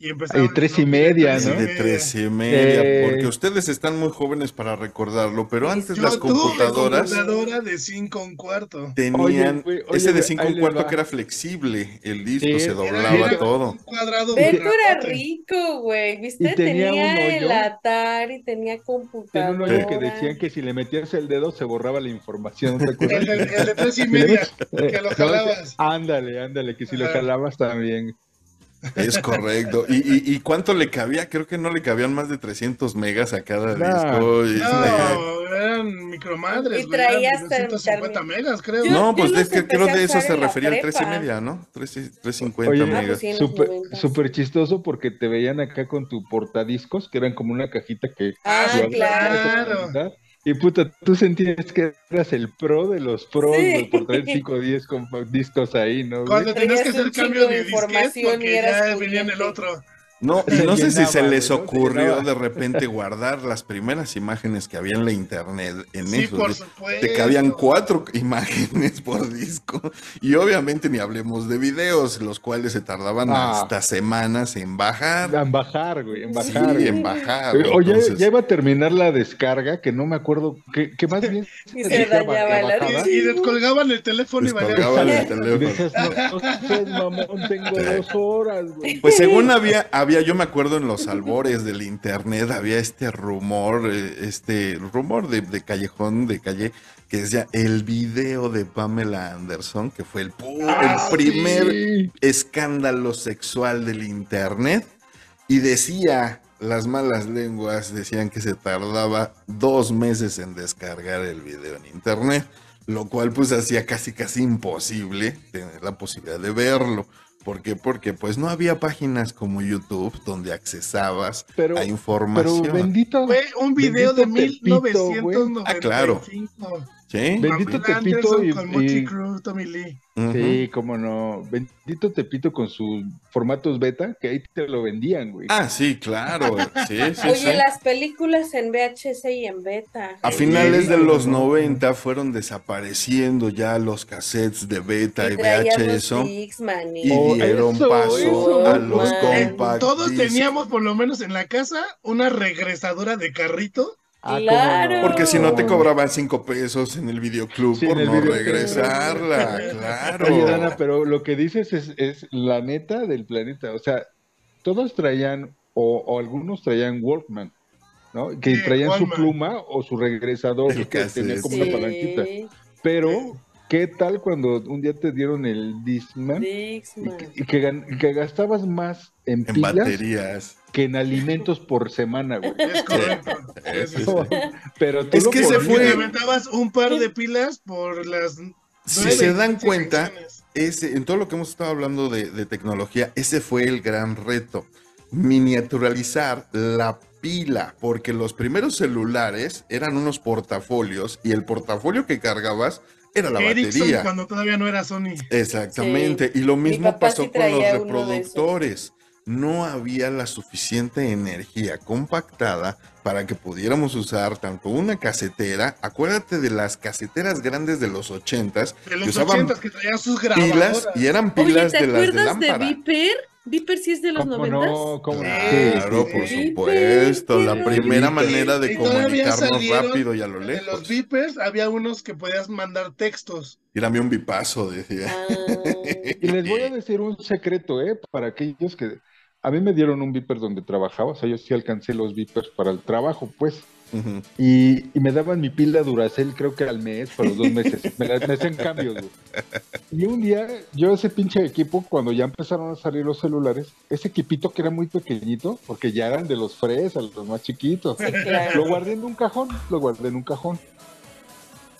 y de tres y media, ¿no? De tres y media, porque ustedes están muy jóvenes para recordarlo, pero antes las computadoras. computadora de 5 un cuarto. Tenían ese de 5 un cuarto que era flexible, el disco se doblaba todo. Un cuadrado. Beto era rico, güey. ¿Viste? tenía, el Atari, tenía computadora. Tenía un hoyo que decían que si le metías el dedo se borraba la información. el, el, de tres y media, que lo jalabas. Ándale, ándale, que si lo jalabas también. Es correcto. ¿Y, y, cuánto le cabía? Creo que no le cabían más de 300 megas a cada disco. No, eran micromadres. Y traía hasta 150 megas, creo. no, pues es que creo de eso se refería el 3 y media, ¿no? 350 megas. Súper super chistoso porque te veían acá con tu portadiscos, que eran como una cajita que... Ah, claro. Y puta, tú sentías que eras el pro de los pros por traer 5 o 10 discos ahí, ¿no? Cuando tenías que hacer cambio de disquete porque ya venía en el otro. No, y no sé si se les ocurrió de repente guardar las primeras imágenes que había en la internet en Sí, eso. por supuesto. de que habían cuatro imágenes por disco. Y obviamente ni hablemos de videos, los cuales se tardaban Ah. hasta semanas en bajar. En bajar, güey, en Sí, bajar. güey. en bajar. Oye, oye, entonces- ya iba a terminar la descarga, que no me acuerdo, que, que más bien Y se se dañaba el bajada, Y, y descolgaban el teléfono y Descolgaban valían. el Y teléfono. decías, no, no mamón, tengo dos horas, güey. Pues según había, había, yo me acuerdo en los albores del internet, había este rumor, eh, este rumor de, de callejón, de calle, que decía el video de Pamela Anderson, que fue el, Ah, el primer Sí. escándalo sexual del internet, y decía, las malas lenguas decían que se tardaba dos meses en descargar el video en internet, lo cual pues hacía casi casi imposible tener la posibilidad de verlo. ¿Por qué? Porque pues no había páginas como YouTube donde accesabas Pero- a Pero información. bendito. Fue un video de bendito güey. 1995. Ah, claro. ¿Sí? Bendito Tepito y- con y- Tommy Lee. Sí, cómo no. Bendito Tepito con sus formatos beta, que ahí te lo vendían, güey. Ah, sí, claro. Sí, sí, Oye, sí. las películas en VHS y en beta. A finales de los no. 90 fueron desapareciendo ya los cassettes de beta y, Y VHS y- Oh, dieron eso, paso eso, a man. los Eh, compact Todos disc. teníamos, por lo menos en la casa, una regresadora de carrito. Ah. Porque si no te cobraban cinco pesos en el videoclub Sí, por el no videoclub. regresarla, claro. Oye, Dana, pero lo que dices es, es la neta del planeta. O sea, todos traían, o, o algunos traían Walkman, ¿no? Que Sí, traían su pluma o su regresador El que tenía como Sí, una palanquita. Pero, ¿qué tal cuando un día te dieron el Discman? Y Discman. que, y que gan- y que gastabas más en, En pilas baterías. Que en alimentos por semana, güey. Es correcto. Sí. sí. Pero tú Es lo que se fue- Te aventabas un par de pilas por las. Si se dan cuenta, ese, en todo lo que hemos estado hablando de, de tecnología, ese fue el gran reto. Miniaturalizar la pila, porque los primeros celulares eran unos portafolios y el portafolio que cargabas era la Ericsson batería. cuando todavía no era Sony. Exactamente. Y lo mismo pasó sí con los reproductores. No había la suficiente energía compactada para que pudiéramos usar tanto una casetera, acuérdate de las caseteras grandes de los ochentas, De que los usaban 80 que traían sus pilas grabadoras. y eran Oye, pilas ¿te de las de acuerdas de, lámpara. Viper? Viper sí es de los ¿Cómo noventas. no? ¿Cómo no? Claro, Sí, por sí. supuesto, la primera manera de comunicarnos rápido y a lo De los lejos. beepers había unos que podías mandar textos. Tírame un bipazo, decía. Ah, Y les voy a decir un secreto, ¿eh? Para aquellos que... A mí me dieron un Viper donde trabajaba, o sea, yo sí alcancé los Vipers para el trabajo, pues. Ujú. Y, y me daban mi pila Duracell, creo que al mes, para los dos meses. Me, la- me hacían cambios, güey. Y un día, yo ese pinche equipo, cuando ya empezaron a salir los celulares, ese equipito que era muy pequeñito, porque ya eran de los fresas, los más chiquitos. sí, claro. Lo guardé en un cajón, lo guardé en un cajón.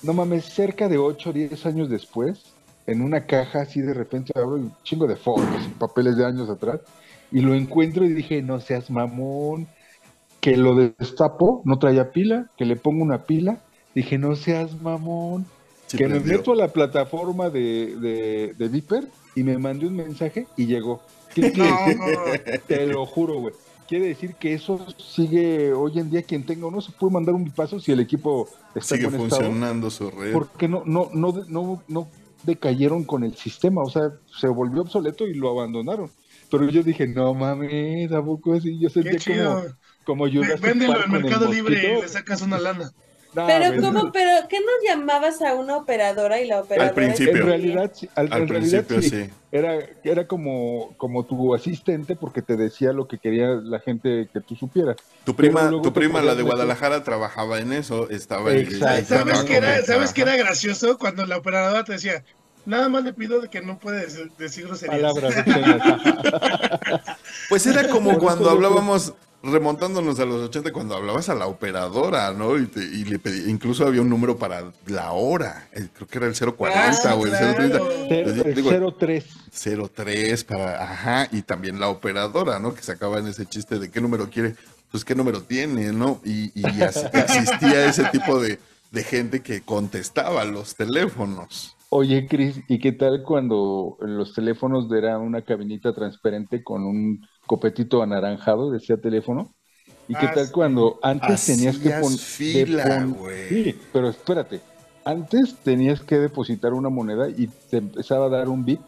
No mames, cerca de 8 o 10 años después, en una caja así de repente abro un chingo de fotos y papeles de años atrás y lo encuentro y dije, no seas mamón, que lo destapo, no traía pila, que le pongo una pila, dije, no seas mamón, Sí, que me meto a la plataforma de, de, de Viper y me mandé un mensaje y llegó. ¿Qué quiere No, decir? no. Te lo juro, güey. Quiere decir que eso sigue hoy en día. Quien tenga uno se puede mandar un bipazo si el equipo está Sigue funcionando su red. Porque no, no, no, no, no decayeron con el sistema. O sea, se volvió obsoleto y lo abandonaron. Pero yo dije, no mames, ¿a poco así? Yo sentía como, como Jurassic Véndelo Park en Mercado Libre y le sacas una lana. Nah, Pero cómo, pero ¿qué no llamabas a una operadora y la operadora? principio. En realidad, sí, al- Al en realidad principio sí. sí. Era, era como, como tu asistente porque te decía lo que quería la gente que tú supieras. Tu prima, tu prima, la de Guadalajara, trabajaba en eso, estaba Exacto. ahí ¿Sabes qué era, ¿sabes qué Ajá. era gracioso? Cuando la operadora te decía, nada más le pido de que no puedes decir groserías. Palabras obscenas. Pues era como cuando hablábamos, remontándonos a los 80, cuando hablabas a la operadora, ¿no? Y, te- y le pedí, incluso había un número para la hora, eh, creo que era el 040 Ah, o el claro. 030. Cero- Pues, digo, el 03. 03 para, ajá, y también la operadora, ¿no? Que sacaba en ese chiste de qué número quiere, pues qué número tiene, ¿no? Y, y así existía ese tipo de, de gente que contestaba los teléfonos. Oye, Cris, ¿y qué tal cuando los teléfonos era una cabinita transparente con un copetito anaranjado, decía teléfono. ¿Y qué tal cuando antes tenías que poner... fila, güey. Sí, pero espérate. Antes tenías que depositar una moneda y te empezaba a dar un bit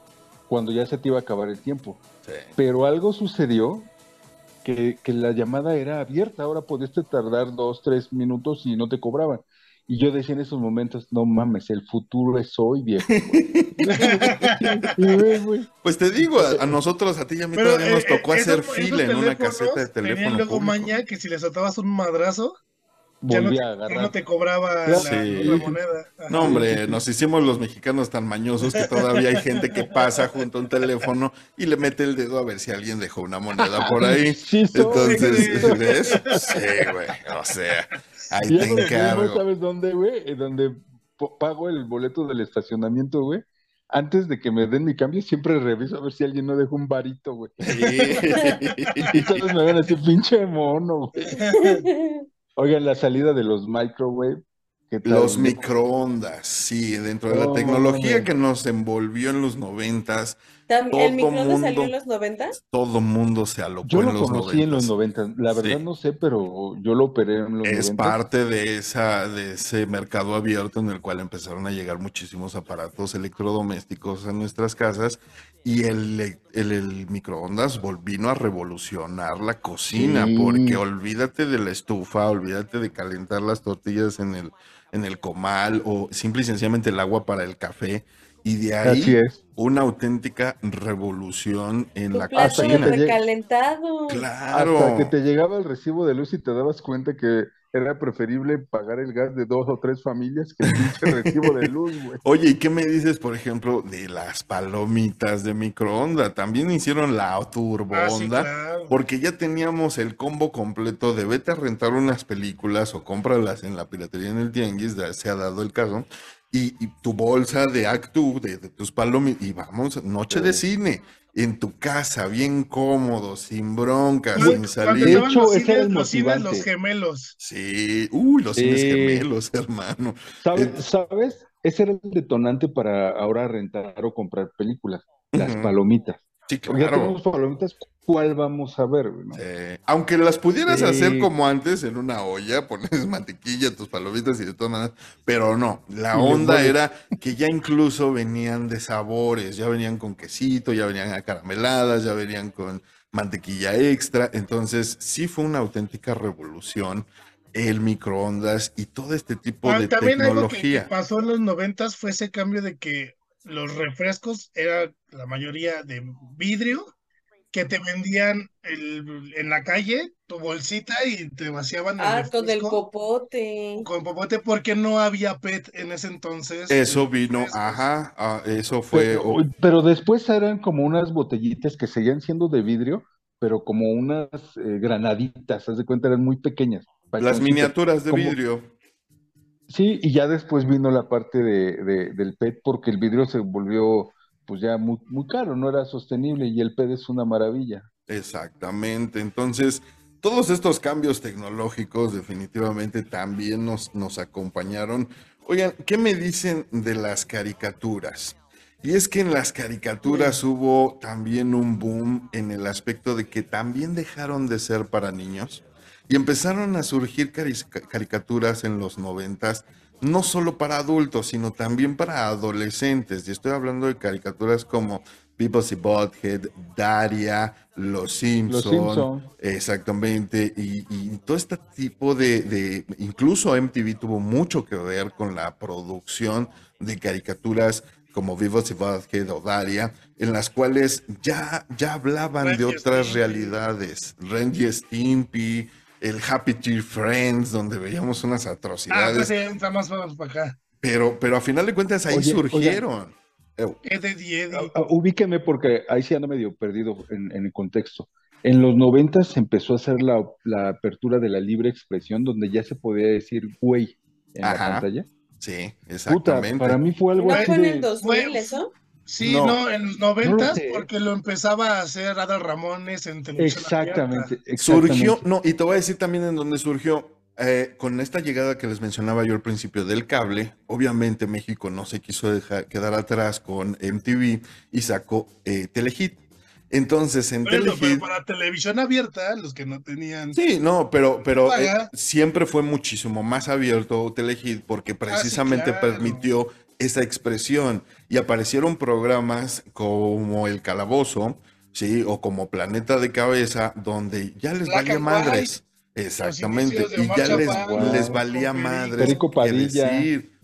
cuando ya se te iba a acabar el tiempo. Pero algo sucedió que, que, la llamada era abierta. Ahora podías tardar dos, tres minutos y no te cobraban. Y yo decía en esos momentos, no mames, el futuro es hoy, viejo. pues te digo, a, nosotros, a ti y a mí todavía nos eh, tocó hacer fila en una caseta de teléfono. luego maña que si les atabas un madrazo, ya no, te cobraba la, moneda. No, hombre, nos hicimos los mexicanos tan mañosos que todavía hay gente que pasa junto a un teléfono y le mete el dedo a ver si alguien dejó una moneda por ahí. Entonces, ¿ves? Sí, güey, o sea, ahí te encargo. ¿Sabes dónde, güey? Donde pago el boleto del estacionamiento, güey. Antes de que me den mi cambio, siempre reviso a ver si alguien no dejó un varito, güey. y todos me ven así, pinche mono, güey. Oigan, la salida de los microwave. Los microondas, sí, dentro de la tecnología que nos envolvió en los noventas. ¿El microondas salió en los noventas? Todo mundo se alocó yo en lo conocí en los noventas. La verdad no sé, pero yo lo operé en los Es parte de, esa, de ese mercado abierto en el cual empezaron a llegar muchísimos aparatos electrodomésticos a nuestras casas y el, el, microondas vino a revolucionar la cocina, porque olvídate de la estufa, olvídate de calentar las tortillas en el, en el comal o simple y sencillamente el agua para el café. Y de ahí una auténtica revolución en la cocina. recalentado. Claro. Hasta que te llegaba el recibo de luz y te dabas cuenta que era preferible pagar el gas de dos o tres familias que el pinche recibo de luz, güey. Oye, ¿y qué me dices, por ejemplo, de las palomitas de microondas? También hicieron la turbonda, ah, porque ya teníamos el combo completo de vete a rentar unas películas o cómpralas en la piratería en el tianguis, se ha dado el caso, y, tu bolsa de Actu, de, de tus palomitas, y vamos, noche de cine en tu casa, bien cómodo, sin broncas, sin salir. De hecho, ese era el motivante. Los gemelos. Sí, uy, los cines gemelos, hermano. ¿Sabes? ¿Sabes? Ese era el detonante para ahora rentar o comprar películas, las palomitas. Sí, claro. Ya tenemos palomitas, ¿cuál vamos a ver? Aunque las pudieras hacer como antes, en una olla, pones mantequilla, tus palomitas y de todas maneras, pero no, la onda era que ya incluso venían de sabores, ya venían con quesito, ya venían acarameladas, ya venían con mantequilla extra, entonces sí fue una auténtica revolución el microondas y todo este tipo de tecnología. Algo que, pasó en los noventas fue ese cambio de que los refrescos era la mayoría de vidrio que te vendían el, en la calle tu bolsita y te vaciaban el Ah, con el popote. Con popote porque no había PET en ese entonces. Eso vino, ajá, ah, eso fue. Pero, después eran como unas botellitas que seguían siendo de vidrio, pero como unas eh, granaditas, haz de cuenta, eran muy pequeñas. Las miniaturas de vidrio. Sí, y ya después vino la parte de, del PET porque el vidrio se volvió pues ya muy, muy caro, no era sostenible y el PET es una maravilla. Exactamente, entonces todos estos cambios tecnológicos definitivamente también nos, nos acompañaron. Oigan, ¿qué me dicen de las caricaturas? Y es que en las caricaturas hubo también un boom en el aspecto de que también dejaron de ser para niños y empezaron a surgir caricaturas en los noventas, no solo para adultos, sino también para adolescentes. Y estoy hablando de caricaturas como Beavis y Butthead, Daria, Los Simpsons, exactamente, y, todo este tipo de, de, incluso MTV tuvo mucho que ver con la producción de caricaturas como Vivos y Butthead o Daria, en las cuales ya, ya hablaban de otras realidades. Randy Stimpy, el Happy Tree Friends, donde veíamos unas atrocidades. Ah, pues más vamos para acá. Pero, pero a final de cuentas ahí surgieron. Eddie, ah, ah, Ubíqueme porque ahí sí ando medio perdido en, el contexto. En los 90 se empezó a hacer la, apertura de la libre expresión, donde ya se podía decir güey en la pantalla. Sí, exactamente. para mí fue algo ¿No fue en el 2000 eso? Sí, no, en los noventas, porque lo empezaba a hacer Adal Ramones en televisión. Exactamente, Surgió, no, y te voy a decir también en dónde surgió. Eh, con esta llegada que les mencionaba yo al principio del cable, obviamente México no se quiso dejar, quedar atrás con MTV y sacó eh, Telehit. Entonces, en pero, pero para televisión abierta, los que no tenían. Sí, no, pero, pero eh, siempre fue muchísimo más abierto Telehit porque ah, precisamente permitió esa expresión y aparecieron programas como El Calabozo, sí, o como Planeta de Cabeza, donde ya les valía madres. Exactamente, y ya les, les valía madres. Decir.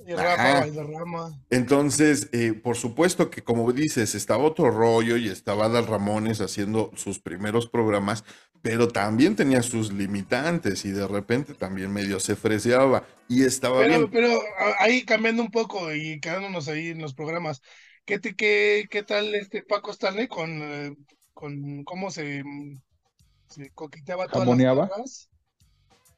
Entonces, eh, por supuesto que como dices, estaba otro rollo y estaba Dal Ramones haciendo sus primeros programas, pero también tenía sus limitantes y de repente también medio se freseaba y estaba pero, bien. Pero ahí cambiando un poco y quedándonos ahí en los programas, ¿qué, te, qué, qué tal este Paco Stanley con, eh, con cómo se, se coqueteaba todas las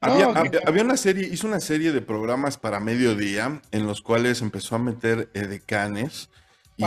había, una serie, hizo una serie de programas para mediodía en los cuales empezó a meter edecanes. Y,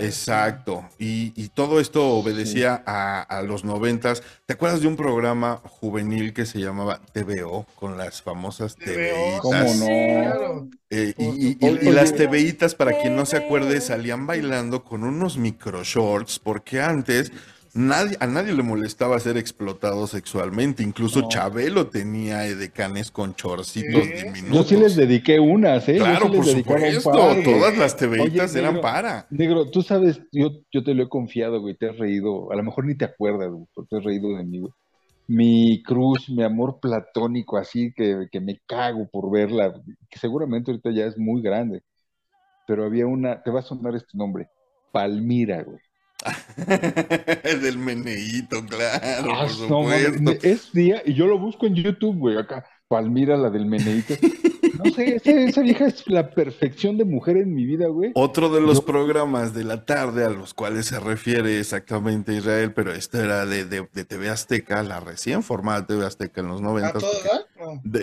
exacto. Y, todo esto obedecía a, los noventas. ¿Te acuerdas de un programa juvenil que se llamaba TVO con las famosas TVitas? ¿Cómo no? Eh, y, y, las TVitas, para quien no se acuerde, salían bailando con unos micro shorts, porque antes Nadie, a nadie le molestaba ser explotado sexualmente. Incluso Chabelo tenía edecanes con chorcitos diminutos. Yo sí les dediqué unas, ¿eh? Claro, por supuesto. Todas las TVitas eran para. Negro, tú sabes, yo, yo te lo he confiado, güey. Te has reído. A lo mejor ni te acuerdas, güey, porque te has reído de mí, güey. Mi cruz, mi amor platónico, así que, que me cago por verla, que seguramente ahorita ya es muy grande. Pero había una, te va a sonar este nombre, Palmira, güey. del meneíto, claro, ah, por supuesto. es día, y yo lo busco en YouTube, güey, acá, Palmira, la del meneíto. No sé, esa, vieja es la perfección de mujer en mi vida, güey. Otro de los programas de la tarde a los cuales se refiere exactamente Israel, pero este era de, de, TV Azteca, la recién formada TV Azteca en los 90.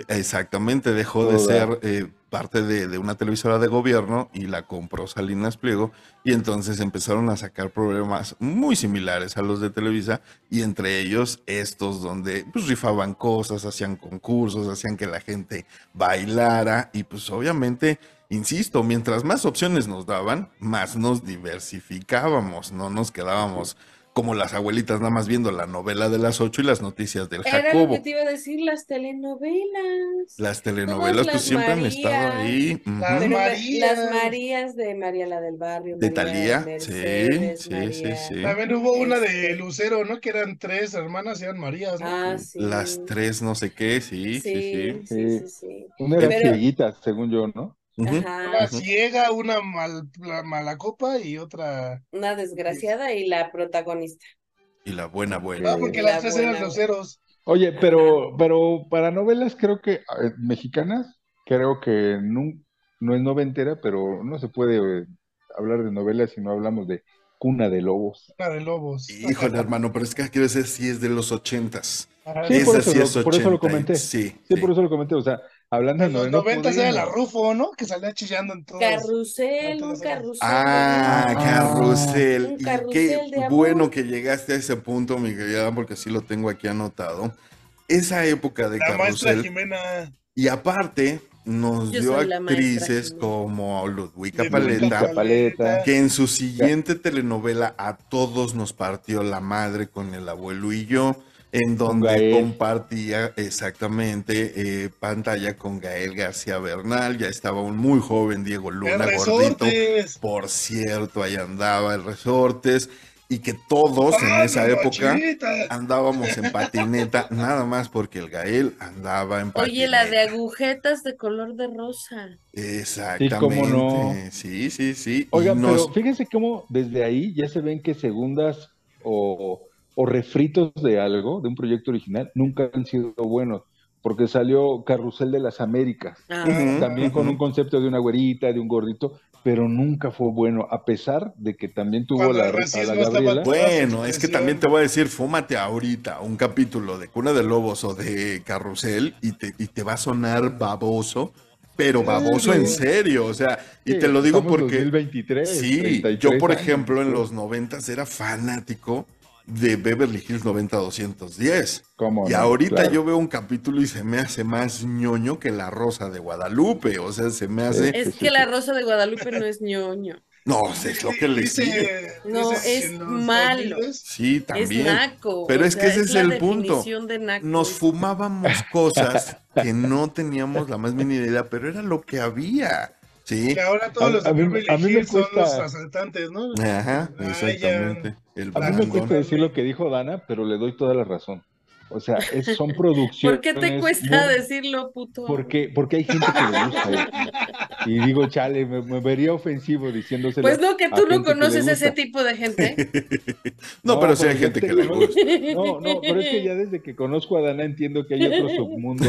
Exactamente, dejó de ser eh, parte de, una televisora de gobierno y la compró Salinas Pliego y entonces empezaron a sacar programas muy similares a los de Televisa y entre ellos estos donde pues rifaban cosas, hacían concursos, hacían que la gente bailara y pues obviamente insisto, mientras más opciones nos daban, más nos diversificábamos, no nos quedábamos como las abuelitas nada más viendo la novela de las ocho y las noticias del Jacobo. Era lo que te iba a decir, las telenovelas. Las telenovelas pues siempre han estado ahí. Las, Marías. de María la del Barrio. De Talía, sí, sí, sí, sí. También hubo una de Lucero, ¿no? Que eran tres hermanas y eran Marías, ¿no? Ah, sí. Las tres no sé qué, sí, sí, sí. sí, Una era cieguita, según yo, ¿no? Una ciega, una mal, mala copa y otra. Una desgraciada y la protagonista. Y la buena buena. Ah, porque las tres eran groseros. Oye, pero, pero para novelas creo que mexicanas, creo que no, no es noventera, pero no se puede eh, hablar de novelas si no hablamos de Cuna de Lobos. Cuna de Lobos. Híjole, hermano, pero es que quiero decir si es de los ochentas. Sí, por eso, por eso lo comenté. Sí, sí, por eso lo comenté. O sea, Hablando en los 90 era la Rufo, ¿no? Que salía chillando en todos. Carrusel, un carrusel. Ah, carrusel. y qué bueno que llegaste a ese punto, mi querida, porque sí lo tengo aquí anotado. Esa época de la carrusel. Jimena. Y aparte, nos dio actrices como Ludwika Paleta, Paleta, que en su siguiente telenovela a todos nos partió la madre con el abuelo y yo en donde compartía exactamente eh, pantalla con Gael García Bernal, ya estaba un muy joven Diego Luna gordito, por cierto, ahí andaba el Resortes, y que todos en esa época andábamos en patineta, nada más porque el Gael andaba en patineta. Oye, la de agujetas de color de rosa. Exactamente. Sí, sí, sí. Oigan, pero fíjense cómo desde ahí ya se ven que segundas o o refritos de algo, de un proyecto original, nunca han sido buenos. Porque salió Carrusel de las Américas, ah. también con un concepto de una güerita, de un gordito, pero nunca fue bueno, a pesar de que también tuvo la, a Bueno, es que también te voy a decir, fúmate ahorita un capítulo de Cuna de Lobos o de Carrusel y te, y te va a sonar baboso, pero baboso en serio, o sea, y te lo digo porque... 2023, sí, yo por ejemplo en los noventas era fanático de Beverly Hills 90210. ¿Cómo y ahorita yo veo un capítulo y se me hace más ñoño que la Rosa de Guadalupe, o sea, se me hace... Es que la Rosa de Guadalupe no es ñoño. No, es lo que le dice. No, es malo. Sí, también. Es naco. Pero es que ese es, el punto. Nos fumábamos cosas que no teníamos la más mínima idea, pero era lo que había. Sí. Que ahora todos los a, mí, me son los asaltantes, ¿no? Ajá, exactamente. A mí me cuesta decir lo que dijo Dana, pero le doy toda la razón. O sea, es, son producciones. ¿Por qué te cuesta decirlo, puto? Porque, porque hay gente que le gusta. y digo, chale, me, vería ofensivo diciéndoselo. Pues no, que tú no conoces ese tipo de gente. no, pero sí hay gente que le gusta. No, no, pero es que ya desde que conozco a Dana entiendo que hay otro submundo.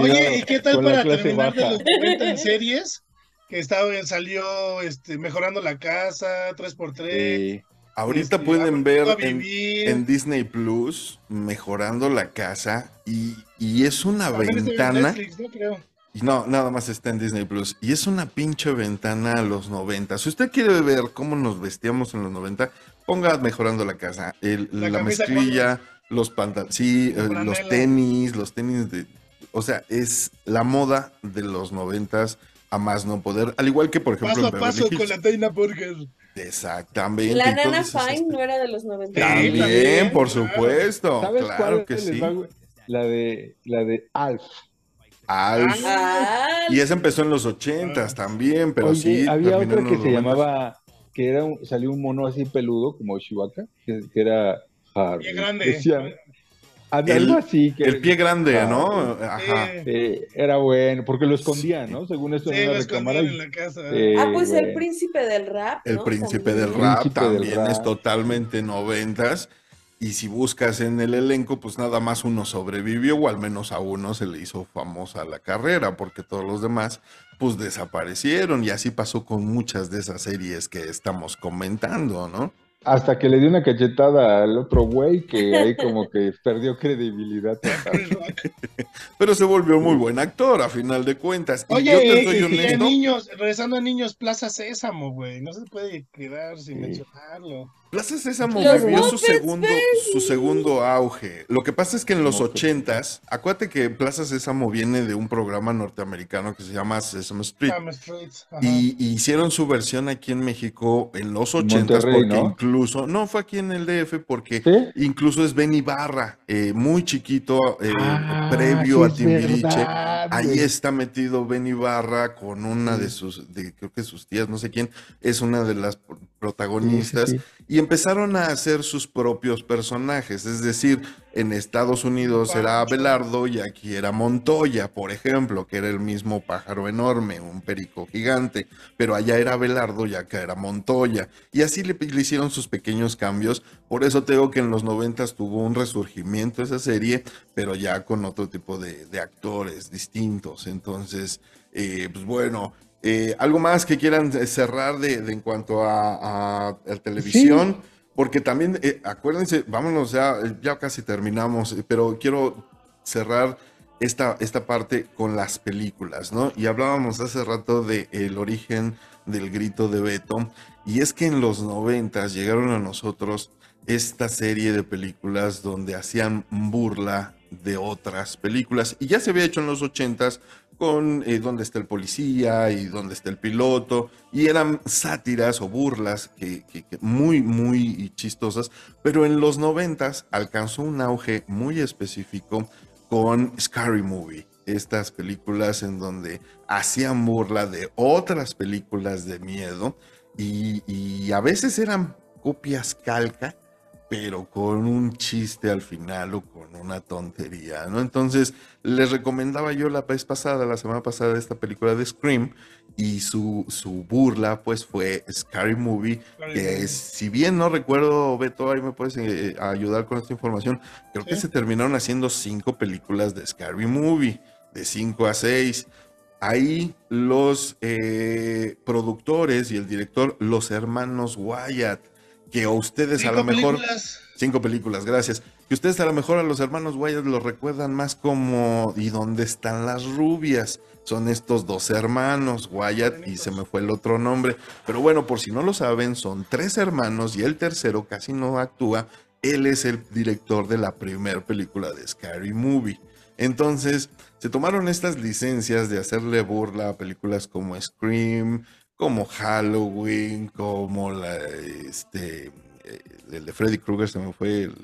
Oye, ¿y qué tal para terminar de los 90 en series? Que estaba, salió este, mejorando la casa, 3x3. Ahorita este, pueden ver en, Disney Plus mejorando la casa y, es una ventana. ¿no, nada más está en Disney Plus. Y es una pinche ventana a los 90. Si usted quiere ver cómo nos vestíamos en los 90, ponga mejorando la casa. la, mezclilla, los pantalones, sí, eh, los tenis, los tenis de. O sea, es la moda de los 90 a más no poder. Al igual que, por ejemplo, paso a paso con la Teina Burger. Exactamente. La Nana Fine no era de los 90. También, por supuesto. ¿Sabes claro que sí. La de, la de Alf. Alf. Y esa empezó en los ochentas también, pero sí. Había otra que se llamaba, que era un, salió un mono así peludo, como Chewbacca, que, era Bien grande el, así. Que, el pie grande, ¿no? Ajá. era bueno, porque lo escondían, ¿no? Según esto en la En la casa. Eh, ah, pues el príncipe del rap. El príncipe del rap también es totalmente noventas. Y si buscas en el elenco, pues nada más uno sobrevivió, o al menos a uno se le hizo famosa la carrera, porque todos los demás, pues desaparecieron. Y así pasó con muchas de esas series que estamos comentando, ¿no? Hasta que le dio una cachetada al otro güey que ahí como que perdió credibilidad. Pero se volvió muy buen actor a final de cuentas. Oye, y, niños, regresando a niños, Plaza Sésamo, güey. No se puede quedar sin mencionarlo. Plaza Sésamo vivió su segundo, su segundo auge. Lo que pasa es que en los ochentas, acuérdate que Plaza Sésamo viene de un programa norteamericano que se llama Sesame Street. y, hicieron su versión aquí en México en los ochentas, porque incluso, no fue aquí en el DF, porque incluso es Ben Ibarra, eh, muy chiquito, eh, ah, previo a Timbiriche. Ahí está metido Ben Ibarra con una de sus, de, creo que sus tías, no sé quién, es una de las protagonistas y empezaron a hacer sus propios personajes, es decir, en Estados Unidos era Abelardo y aquí era Montoya, por ejemplo, que era el mismo pájaro enorme, un perico gigante, pero allá era Abelardo y acá era Montoya, y así le, hicieron sus pequeños cambios, por eso tengo que en los noventas tuvo un resurgimiento esa serie, pero ya con otro tipo de, actores distintos, entonces, eh, pues bueno, eh, ¿Algo más que quieran cerrar de, en cuanto a, televisión? Porque también, eh, acuérdense, vámonos, ya, ya casi terminamos, pero quiero cerrar esta, esta parte con las películas, ¿no? Y hablábamos hace rato del el origen del grito de Beto, y es que en los noventas llegaron a nosotros esta serie de películas donde hacían burla de otras películas, y ya se había hecho en los ochentas con eh, dónde está el policía y dónde está el piloto, y eran sátiras o burlas que, muy, muy chistosas, pero en los noventas alcanzó un auge muy específico con Scary Movie, estas películas en donde hacían burla de otras películas de miedo y, y a veces eran copias calca pero con un chiste al final o con una tontería, ¿no? Entonces, les recomendaba yo la vez pasada, la semana pasada, esta película de Scream y su, su burla, pues fue Scary Movie, que si bien no recuerdo, Beto, ahí me puedes eh, ayudar con esta información, creo que se terminaron haciendo cinco películas de Scary Movie, de cinco a seis. Ahí los eh, productores y el director, los hermanos Wyatt, que ustedes a lo mejor... Cinco películas, gracias. Que ustedes a lo mejor a los hermanos Wyatt los recuerdan más como ¿y dónde están las rubias? Son estos dos hermanos, Wyatt y se me fue el otro nombre. Pero bueno, por si no lo saben, son tres hermanos y el tercero casi no actúa. Él es el director de la primera película de Scary Movie. Entonces, se tomaron estas licencias de hacerle burla a películas como Scream, como Halloween, como este, eh, el de Freddy Krueger se me fue el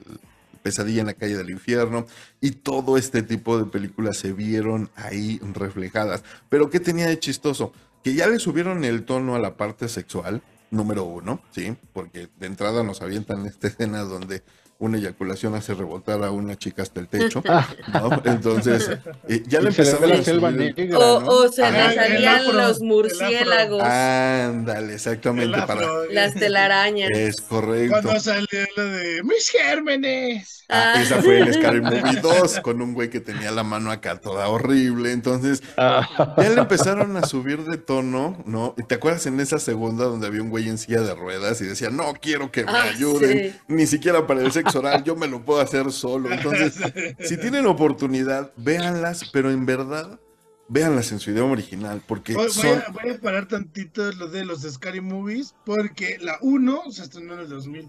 Pesadilla en la calle del infierno y todo este tipo de películas se vieron ahí reflejadas. Pero ¿qué tenía de chistoso? Que ya le subieron el tono a la parte sexual, número uno, ¿sí? Porque de entrada nos avientan esta escena donde una eyaculación hace rebotar a una chica hasta el techo, ¿no? Entonces, eh, ya le empezaron a subir... o, se le salían los murciélagos. Ándale, exactamente. para... Las telarañas. Es correcto. Cuando salió la de mis gérmenes. Ah, ah. esa fue el Scary Movie 2, con un güey que tenía la mano acá toda horrible. Entonces, ah. ya le empezaron a subir de tono, ¿no? ¿Te acuerdas en esa segunda donde había un güey en silla de ruedas y decía, no quiero que me ayuden, ni siquiera para el sexo oral, yo me lo puedo hacer solo? Entonces, si tienen oportunidad, véanlas, pero en verdad, véanlas en su idioma original, porque voy, a, voy a parar tantito lo de los Scary Movies, porque la 1 se estrenó en el 2000.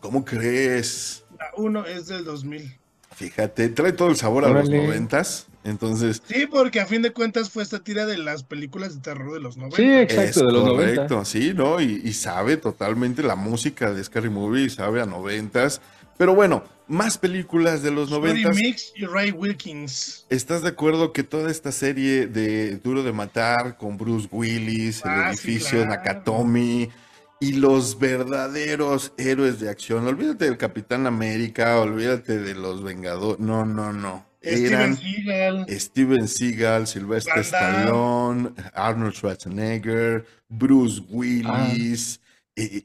¿Cómo crees? La 1 es del 2000. Fíjate, trae todo el sabor a los noventas. Entonces. Sí, porque a fin de cuentas fue esta tira de las películas de terror de los 90. Sí, exacto, de los correcto, sí, ¿no? Y, sabe totalmente la música de Scary Movie, sabe a noventas. Pero bueno, más películas de los noventas. Mix y Ray Wilkins. ¿Estás de acuerdo que toda esta serie de Duro de Matar con Bruce Willis, el ah, edificio de Nakatomi, y los verdaderos héroes de acción. Olvídate del Capitán América, olvídate de los Vengadores. No, no, no. Steven Seagal. Steven Seagal, Sylvester Stallone, Arnold Schwarzenegger, Bruce Willis.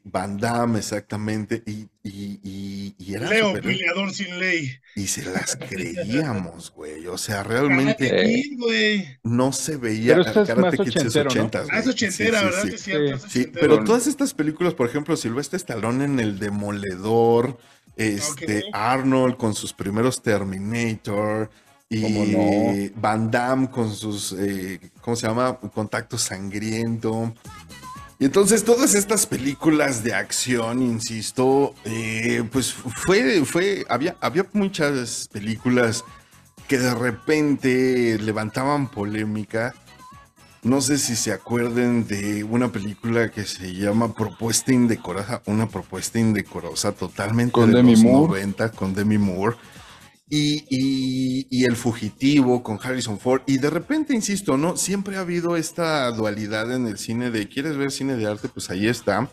Van Damme, exactamente, y, y, y, era Leo, peleador sin ley. Y se las creíamos, güey. O sea, realmente no se veía pero Karate Kid es 80. ¿no? Ah, es ochentera, ¿verdad? Sí, cierto, pero todas estas películas, por ejemplo, Silvestre Stallone en El Demoledor, este, Arnold con sus primeros Terminator, y Van Damme con sus, eh, ¿cómo se llama? Contacto sangriento. Y entonces todas estas películas de acción, insisto, eh, pues fue, fue, había, había muchas películas que de repente levantaban polémica. No sé si se acuerden de una película que se llama Propuesta Indecorosa, una propuesta indecorosa totalmente con de Demi los Moore. 90 con Demi Moore y, El Fugitivo con Harrison Ford. Y de repente, insisto, ¿no? Siempre ha habido esta dualidad en el cine de, ¿quieres ver cine de arte? Pues ahí está.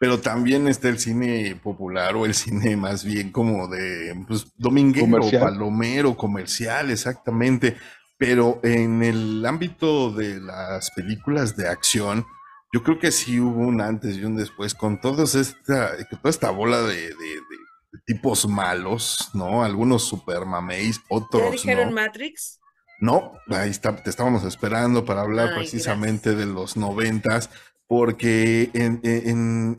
Pero también está el cine popular o el cine más bien como de pues, dominguero, palomero, comercial, exactamente. Pero en el ámbito de las películas de acción, yo creo que sí hubo un antes y un después con todos esta, toda esta bola de tipos malos, ¿no? Algunos super mameis, otros dijeron Matrix? No, ahí está, te estábamos esperando para hablar precisamente de los noventas, porque en,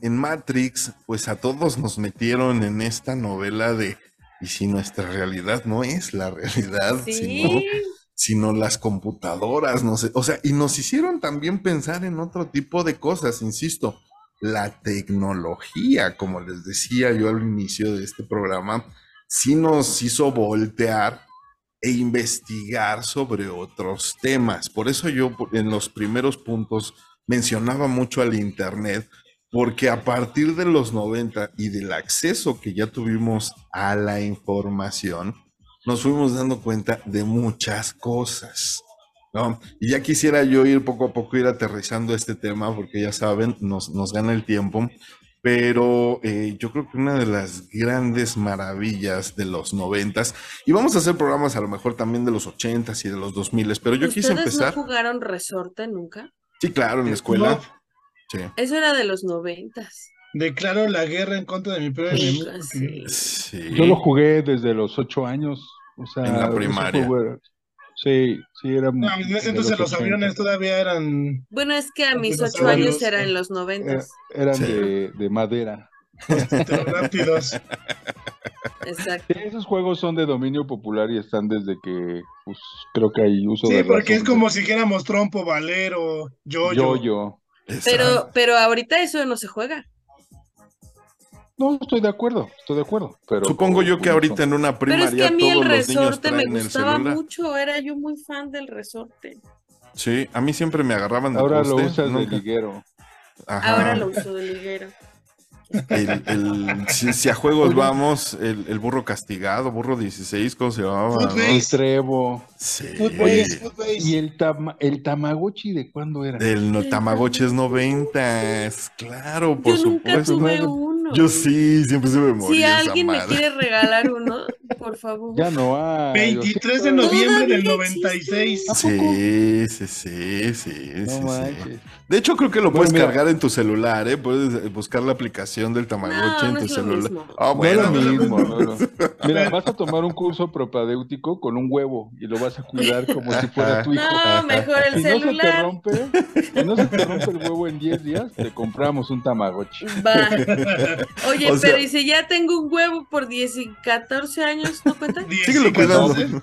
en, Matrix, pues a todos nos metieron en esta novela de, y si nuestra realidad no es la realidad, sino, sino las computadoras, no sé, o sea, y nos hicieron también pensar en otro tipo de cosas, insisto, la tecnología, como les decía yo al inicio de este programa, sí nos hizo voltear e investigar sobre otros temas. Por eso yo en los primeros puntos mencionaba mucho al Internet, porque a partir de los 90 y del acceso que ya tuvimos a la información, nos fuimos dando cuenta de muchas cosas. Y ya quisiera yo ir poco a poco, ir aterrizando este tema, porque ya saben, nos, nos gana el tiempo. Pero eh, yo creo que una de las grandes maravillas de los noventas, y vamos a hacer programas a lo mejor también de los ochentas y de los dos miles, pero yo quise empezar. ¿No jugaron resorte nunca? Sí, claro, en la escuela. Sí. Eso era de los noventas. Declaro la guerra en contra de mi peor enemigo. Sí. Yo lo jugué desde los ocho años. O sea, en la primaria. Sí, sí, era. No, entonces los, aviones todavía eran. Bueno, es que a mis ocho años eran en los noventas. eran de, de, madera. rápidos. Exacto. esos juegos son de dominio popular y están desde que, pues, creo que hay uso de. Sí, porque es como si dijéramos trompo, valero, yo-yo. Yo-yo. Pero, pero ahorita eso no se juega. No, estoy de acuerdo, estoy de acuerdo. Pero Supongo yo que ahorita en una primaria pero es que a mí el resorte me el gustaba mucho, era yo muy fan del resorte. Sí, a mí siempre me agarraban de Ahora lo usas de liguero. Ahora lo uso de liguero. El, si, a juegos vamos, el, burro castigado, burro 16, ¿cómo se llamaba? El trevo. Sí. ¿Y el, el Tamagotchi de cuándo era? El Tamagotchi es 90, claro, por Yo supuesto. Nunca tuve uno. Yo sí, siempre se me moría. Si alguien me quiere regalar uno, por favor. Ya no hay. 23 de noviembre del 96. Sí, sí, sí, sí. No sí, De hecho, creo que lo puedes cargar en tu celular, ¿eh? Puedes buscar la aplicación del Tamagotchi en tu celular. Ah, bueno. No es lo mismo, no, Mira, vas a tomar un curso propedéutico con un huevo y lo vas a cuidar como si fuera tu hijo. No, mejor el celular. No se te rompe, si no se te rompe el huevo en 10 días, te compramos un Tamagotchi. Va. Oye, pero ¿y si ya tengo un huevo por 10 y 14 años, no cuenta? Síguelo cuidando.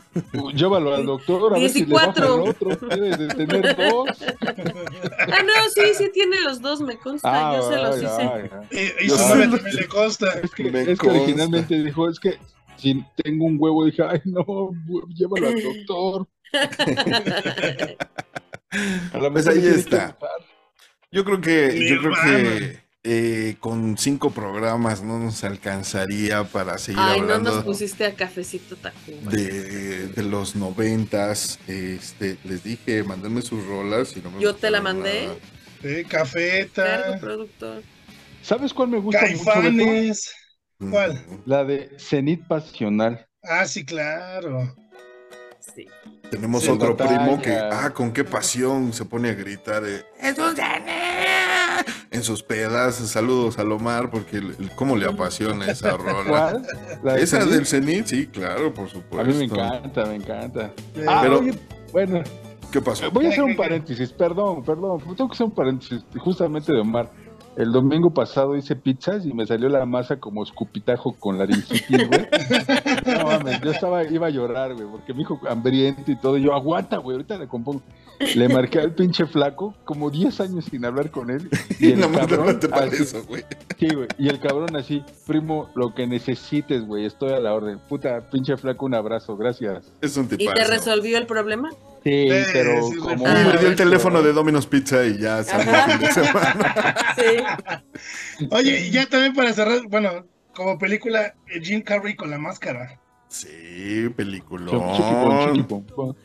Llévalo al doctor a ver si le otro. Debes de tener dos. Ah, no, sí, sí tiene los dos, me consta. Ah, yo se los hice. Eh, y eso me, le consta. Es que, es que originalmente dijo, es que si tengo un huevo, dije, ay, no, llévalo al doctor. pues ahí está. Yo creo que, yo creo que eh, con cinco programas no nos alcanzaría para seguir Ay, hablando. no nos pusiste a cafecito de, de, los noventas. Este, les dije, mándenme sus rolas. Y no me Yo te la mandé. Sí, cafeta. productor. ¿Sabes cuál me gusta Caifanes. ¿Cuál? La de Cenit Pasional. Ah, sí, claro. Sí. Tenemos otro primo que, ah, con qué pasión se pone a gritar. Eh, en sus pedas. Saludos a Lomar, porque cómo le apasiona esa rola. ¿Cuál? esa del Cenit, sí, claro, por supuesto. A mí me encanta, me encanta. Ah, pero, bueno. ¿Qué pasó? Voy a hacer un paréntesis, perdón, perdón. Tengo que hacer un paréntesis justamente de Omar. El domingo pasado hice pizzas y me salió la masa como escupitajo con laringitis, güey. No mames, yo estaba, iba a llorar, güey, porque me dijo hambriento y todo. Y yo, aguanta, güey, ahorita le compongo. Le marqué al pinche flaco, como 10 años sin hablar con él. Y el cabrón. Así, eso, güey. Sí, güey. Y el cabrón así, primo, lo que necesites, güey, estoy a la orden. Puta, pinche flaco, un abrazo, gracias. Es un tipazo. ¿Y te resolvió el problema? Sí, pero como. me dio el teléfono de Domino's Pizza y ya salió el fin de semana. Sí. Oye, ya también para cerrar, bueno, como película, eh, Jim Carrey con la máscara. Sí, película.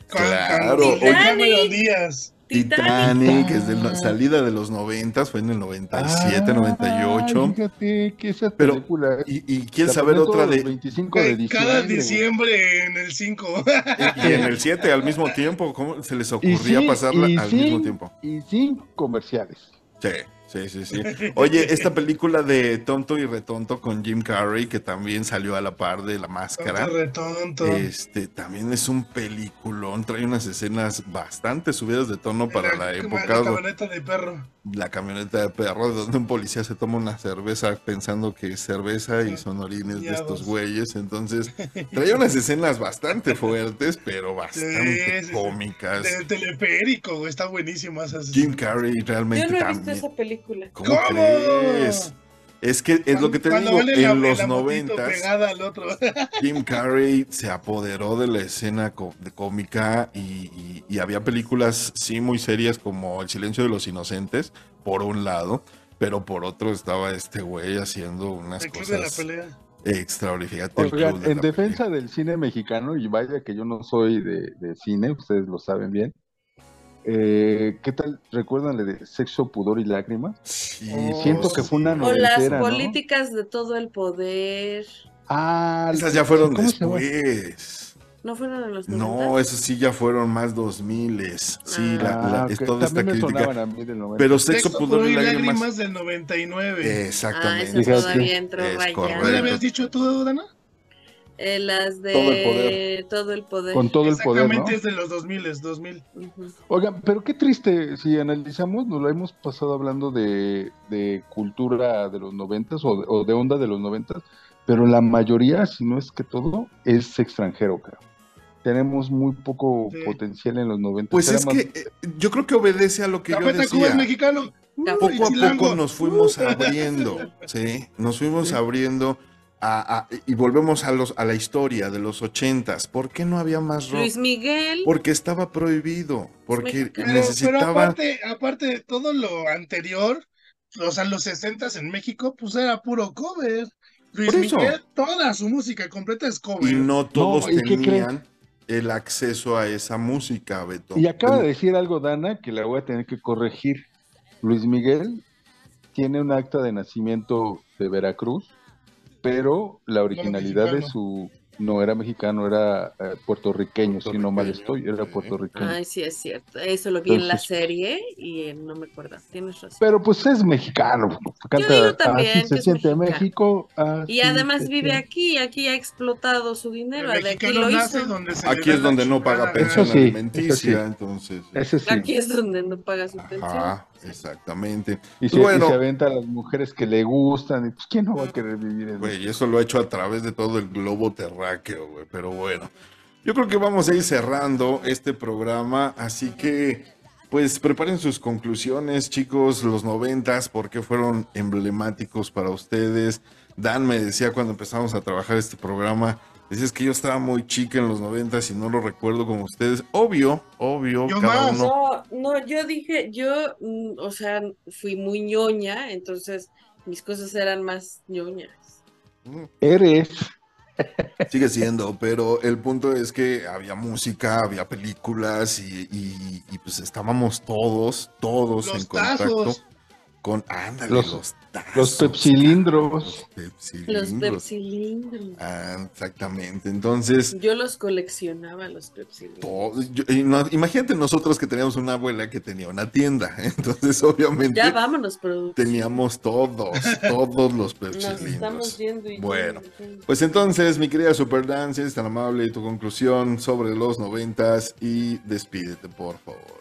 Claro. Titanic. Díaz. Titanic, es de la salida de los 90, fue en el 97, 98. Fíjate que esa película. y, y quién saber otra de. 25 de diciembre. Cada diciembre en el 5. y, en el 7 al mismo tiempo. ¿Cómo se les ocurría pasarla al mismo tiempo? Y sin comerciales. Sí. Sí, sí, sí. Oye, esta película de Tonto y Retonto con Jim Carrey, que también salió a la par de La Máscara. Tonto retonto. Este, también es un peliculón, trae unas escenas bastante subidas de tono para la, época. La camioneta de perro. La camioneta de perro, donde un policía se toma una cerveza pensando que es cerveza y son orines de estos güeyes. Entonces, trae unas escenas bastante fuertes, pero bastante cómicas. Del teleférico, está buenísimo. Jim Carrey realmente Yo no he visto esa película. ¿Cómo, crees? Es que es lo que te digo, en los noventas Jim Carrey se apoderó de la escena de cómica y, había películas sí muy serias como El silencio de los inocentes, por un lado, pero por otro estaba este güey haciendo unas cosas extraordinarias. en defensa del cine mexicano, y vaya que yo no soy de cine, ustedes lo saben bien, eh, ¿Qué tal? ¿Recuerdan de Sexo, Pudor y Lágrimas? Sí, siento que fue una O las políticas de todo el poder. Ah, esas ya fueron después. ¿No fueron en los 90? No, esas sí ya fueron más 2000 Sí, la, ah, toda esta crítica. A mí del Pero Sexo, Pudor y Lágrimas. lágrimas del 99. Exactamente. Ah, eso todavía entró es ¿Qué le habías dicho tú, Dana? Eh, las de todo el poder. Todo el poder. Con todo el poder. Exactamente es de los 2000, es 2000. Oigan, pero qué triste, si analizamos, nos lo hemos pasado hablando de, de cultura de los noventas o, o, de onda de los noventas, pero la mayoría, si no es que todo, es extranjero, creo. Tenemos muy poco sí. potencial en los noventas. Pues es más... que eh, yo creo que obedece a lo que Café yo decía. Cuba es mexicano. Poco a poco nos fuimos abriendo, sí, nos fuimos y volvemos a, los, a la historia de los ochentas. ¿Por qué no había más rock? Luis Miguel. Porque estaba prohibido, porque necesitaba... aparte, aparte de todo lo anterior, o sea, los sesentas en México, pues era puro cover. Luis Miguel, toda su música completa es cover. Y no todos tenían el acceso a esa música, Beto. Y acaba de decir algo, Dana, que la voy a tener que corregir. Luis Miguel tiene un acta de nacimiento de Veracruz pero la originalidad de su no era mexicano, era eh, puertorriqueño, si no mal estoy, era puertorriqueño. Ay, sí, es cierto. Eso lo vi en la serie y no me acuerdo. Tienes razón. Pero pues es mexicano. Canta, también, se siente México. y además vive aquí, aquí ha explotado su dinero. aquí lo hizo. Aquí es donde no paga pensión alimenticia, entonces. Aquí es donde no paga su pensión. Exactamente. Y se, bueno, aventa a las mujeres que le gustan. Y pues, ¿quién no va a querer vivir eso? Güey, eso lo ha hecho a través de todo el globo terráqueo, güey. Pero bueno, yo creo que vamos a ir cerrando este programa. Así que, pues, preparen sus conclusiones, chicos. Los noventas, ¿por qué fueron emblemáticos para ustedes? Dan me decía cuando empezamos a trabajar este programa Dices que yo estaba muy chica en los noventas y no lo recuerdo como ustedes. Obvio, obvio, cada uno. No, no, yo dije, yo, mm, o sea, fui muy ñoña, entonces mis cosas eran más ñoñas. Eres. Sigue siendo, pero el punto es que había música, había películas y, pues estábamos todos, todos en contacto con, ándale, los los pepsilindros. Los pepsilindros. Ah, exactamente. Entonces. Yo los coleccionaba, los pepsilindros. imagínate nosotros que teníamos una abuela que tenía una tienda. Entonces, obviamente. Ya vámonos, Teníamos todos, todos los pepsilindros. Nos estamos viendo bueno, pues entonces, mi querida Super Dance, es tan amable tu conclusión sobre los noventas y despídete, por favor.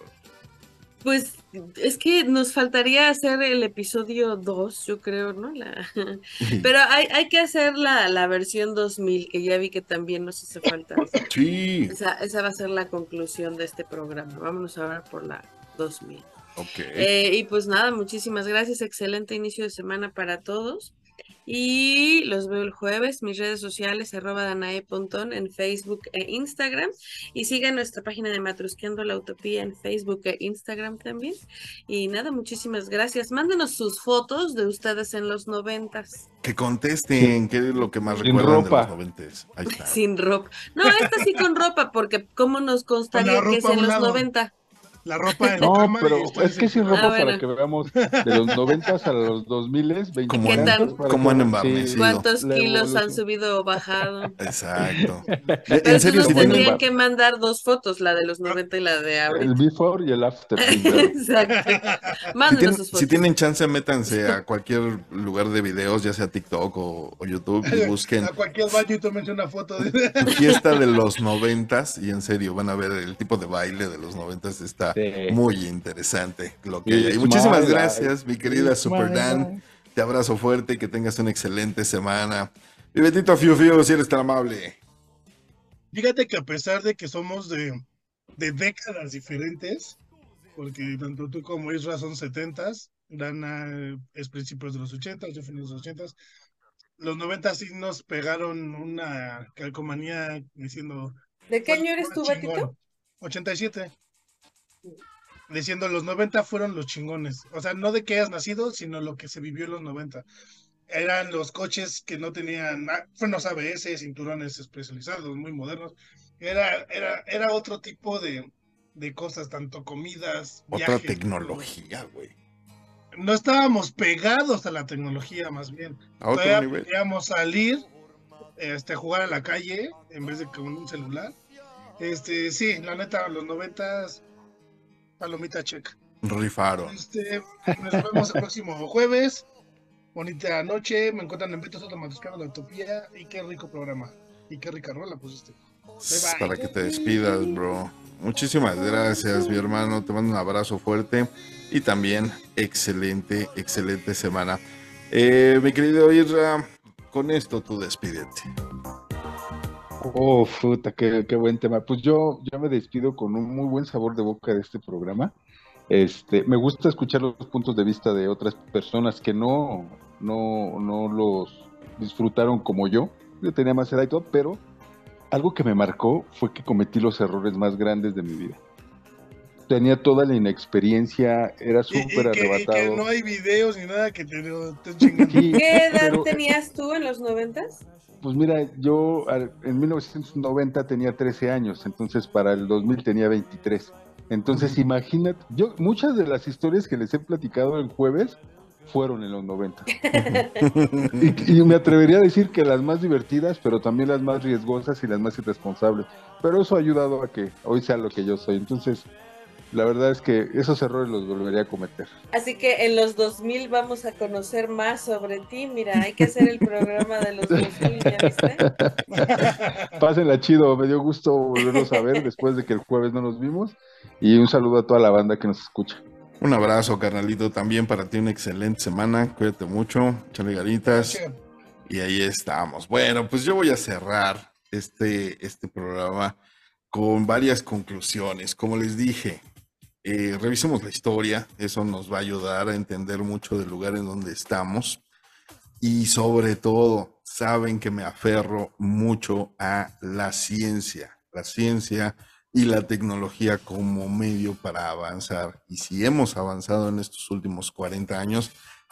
Pues es que nos faltaría hacer el episodio 2, yo creo, ¿no? La... Pero hay, hay que hacer la, la, versión 2000, que ya vi que también nos hace falta. Sí. Esa, esa va a ser la conclusión de este programa. Vámonos ahora por la 2000. Ok. Eh, y pues nada, muchísimas gracias. Excelente inicio de semana para todos. Y los veo el jueves, mis redes sociales, arroba danae.on en Facebook e Instagram. Y sigan nuestra página de Matrusqueando la Utopía en Facebook e Instagram también. Y nada, muchísimas gracias. Mándenos sus fotos de ustedes en los noventas. Que contesten, ¿qué es lo que más recuerdan de los noventas? Sin ropa. No, esta sí con ropa, porque ¿cómo nos constaría que es en los noventa? La ropa de No, pero es que sin ropa ah, para que veamos de los 90 a los 2000 20 ¿Cómo, han, ¿cómo han ¿Cuántos kilos han subido o bajado? Exacto. en serio, si tendrían que mandar dos fotos, la de los 90 y la de ahora. El before y el after. Exacto. Mándenos si, sus fotos. si tienen chance, métanse a cualquier lugar de videos, ya sea TikTok o, YouTube, y busquen. A cualquier baño y tómense una foto. De... Fiesta de los 90 y en serio, van a ver el tipo de baile de los 90 está muy interesante lo que hay. muchísimas gracias, mi querida Super Dan. Te abrazo fuerte y que tengas una excelente semana. Y Betito Fiu Fiu, si eres tan amable. Fíjate que a pesar de que somos de, de décadas diferentes, porque tanto tú como Isra son setentas, Dana es principios de los ochentas, yo finales de los ochentas, los noventas sí nos pegaron una calcomanía diciendo... ¿De qué año eres tú, Betito? 87 diciendo los 90 fueron los chingones. O sea, no de que hayas nacido, sino lo que se vivió en los 90. Eran los coches que no tenían frenos ABS, cinturones especializados, muy modernos. Era, era, era otro tipo de, de cosas, tanto comidas. Otra tecnología, güey. No estábamos pegados a la tecnología, más bien. A otro nivel. Podíamos salir este, a jugar a la calle en vez de con un celular. Este, sí, la neta, los noventas Palomita checa. Rifaron. Este, nos vemos el próximo jueves. Bonita noche. Me encuentran en Beto Soto la Utopía. Y qué rico programa. Y qué rica rola pusiste. Para que te despidas, bro. Muchísimas gracias, mi hermano. Te mando un abrazo fuerte. Y también excelente, excelente semana. Eh, mi querido Irra, con esto tú despídete. Oh, fruta, qué, buen tema. Pues yo, yo me despido con un muy buen sabor de boca de este programa. Este, me gusta escuchar los puntos de vista de otras personas que no, no, no los disfrutaron como yo. Yo tenía más edad y todo, pero algo que me marcó fue que cometí los errores más grandes de mi vida. Tenía toda la inexperiencia, era súper arrebatado. Y que no hay videos ni nada que te. ¿Qué edad tenías tú en los noventas? Pues mira, yo en 1990 tenía 13 años, entonces para el 2000 tenía 23. Entonces imagínate, yo muchas de las historias que les he platicado el jueves fueron en los 90. y, me atrevería a decir que las más divertidas, pero también las más riesgosas y las más irresponsables. Pero eso ha ayudado a que hoy sea lo que yo soy. Entonces, la verdad es que esos errores los volvería a cometer. Así que en los 2000 vamos a conocer más sobre ti. Mira, hay que hacer el programa de los 2000, ¿ya viste? Pásenla chido, me dio gusto volverlos a ver después de que el jueves no nos vimos. Y un saludo a toda la banda que nos escucha. Un abrazo, carnalito, también para ti una excelente semana. Cuídate mucho, chale garitas. Y ahí estamos. Bueno, pues yo voy a cerrar este, este programa con varias conclusiones. Como les dije, eh, revisemos la historia, eso nos va a ayudar a entender mucho del lugar en donde estamos. Y sobre todo, saben que me aferro mucho a la ciencia. La ciencia y la tecnología como medio para avanzar. Y si hemos avanzado en estos últimos 40 años,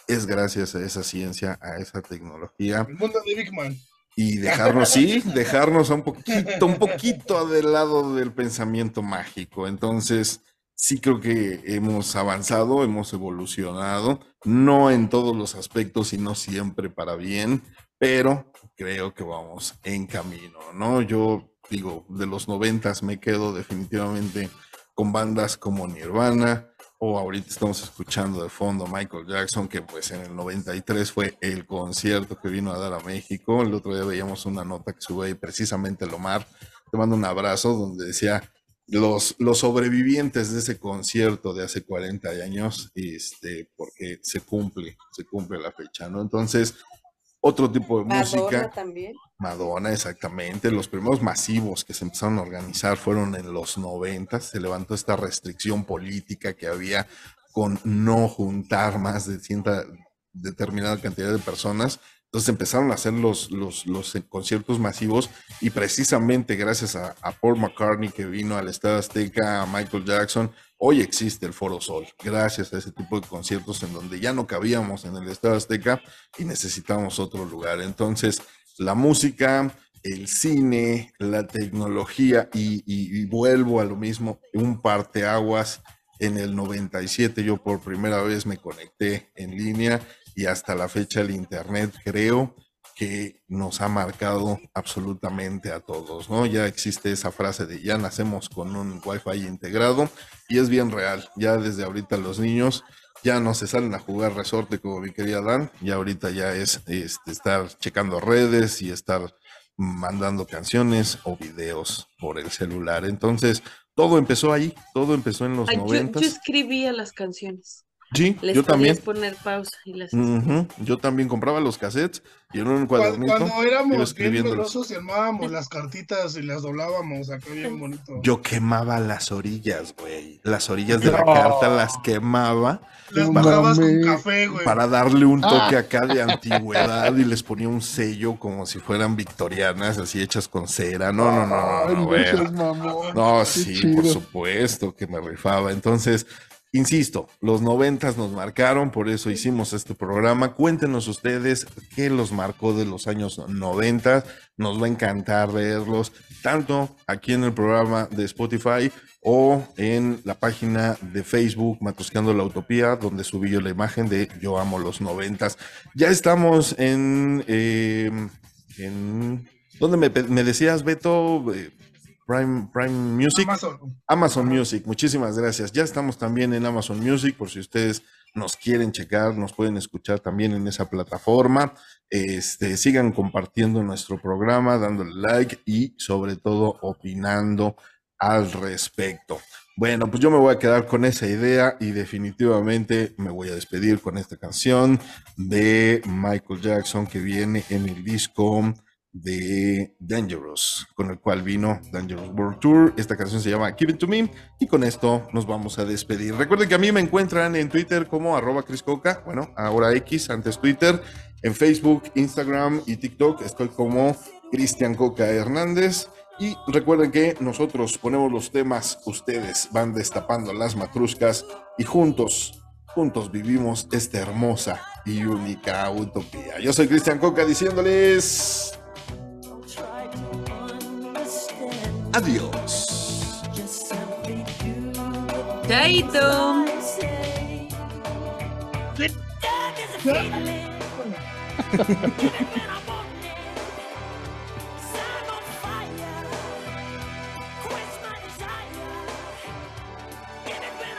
es gracias a esa ciencia, a esa tecnología. El mundo de Big Man. Y dejarnos, sí, dejarnos un poquito, un poquito del lado del pensamiento mágico. Entonces, sí creo que hemos avanzado, hemos evolucionado, no en todos los aspectos y no siempre para bien, pero creo que vamos en camino, ¿no? Yo digo, de los noventas me quedo definitivamente con bandas como Nirvana, o ahorita estamos escuchando de fondo Michael Jackson, que pues en el 93 fue el concierto que vino a dar a México. El otro día veíamos una nota que sube ahí precisamente Lomar, te mando un abrazo, donde decía los, los sobrevivientes de ese concierto de hace 40 años, este, porque se cumple, se cumple la fecha, ¿no? Entonces, otro tipo de música. Madonna también. Madonna, exactamente. Los primeros masivos que se empezaron a organizar fueron en los 90. Se levantó esta restricción política que había con no juntar más de cierta determinada cantidad de personas. Entonces empezaron a hacer los, los, los conciertos masivos y precisamente gracias a, a, Paul McCartney que vino al Estado Azteca, a Michael Jackson, Hoy existe el Foro Sol, gracias a ese tipo de conciertos en donde ya no cabíamos en el Estado Azteca y necesitamos otro lugar. Entonces, la música, el cine, la tecnología y, vuelvo a lo mismo, un parteaguas. En el 97 yo por primera vez me conecté en línea y hasta la fecha el Internet creo que nos ha marcado absolutamente a todos, ¿no? Ya existe esa frase de ya nacemos con un Wi-Fi integrado y es bien real. Ya desde ahorita los niños ya no se salen a jugar resorte como mi querida Dan, ya ahorita ya es este, estar checando redes y estar mandando canciones o videos por el celular. Entonces, todo empezó ahí, todo empezó en los 90. Yo, yo escribía las canciones. Sí, yo también. poner pausa y las Yo también compraba los cassettes y en un cuadernito. Cuando, cuando éramos bien y armábamos las cartitas y las doblábamos acá bien bonito. Yo quemaba las orillas, güey. Las orillas de la carta las quemaba. Las bajabas con café, güey. Para darle un toque ah. acá de antigüedad y les ponía un sello como si fueran victorianas, así hechas con cera. No, no, no, no, no, no, sí, por supuesto que me rifaba. Entonces, Insisto, los noventas nos marcaron, por eso hicimos este programa. Cuéntenos ustedes qué los marcó de los años 90. Nos va a encantar verlos, tanto aquí en el programa de Spotify o en la página de Facebook Matrosqueando la Utopía, donde subí yo la imagen de Yo amo los noventas. Ya estamos en... Eh, en ¿Dónde me, me decías, Beto? Eh, Prime, Prime Music. Amazon. Music, muchísimas gracias. Ya estamos también en Amazon Music, por si ustedes nos quieren checar, nos pueden escuchar también en esa plataforma. Este, sigan compartiendo nuestro programa, dándole like y sobre todo opinando al respecto. Bueno, pues yo me voy a quedar con esa idea y definitivamente me voy a despedir con esta canción de Michael Jackson que viene en el disco de Dangerous, con el cual vino Dangerous World Tour. Esta canción se llama Give It To Me y con esto nos vamos a despedir. Recuerden que a mí me encuentran en Twitter como arroba Coca, bueno, ahora X, antes Twitter, En Facebook, Instagram y TikTok estoy como Cristian Coca Hernández. Y recuerden que nosotros ponemos los temas, ustedes van destapando las matruscas y juntos, juntos vivimos esta hermosa y única utopía. Yo soy Cristian Coca diciéndoles... Adiós. Chaito.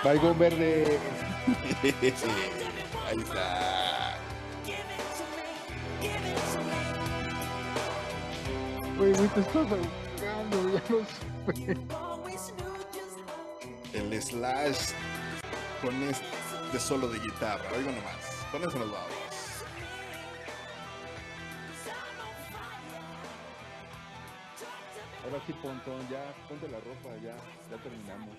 Baigón verde. Ahí está. Oye, güey, te estás ya no. El slash con este solo de guitarra. Oigo nomás. Con eso nos vamos. Ahora sí, Pontón, ya ponte la ropa, ya, ya terminamos.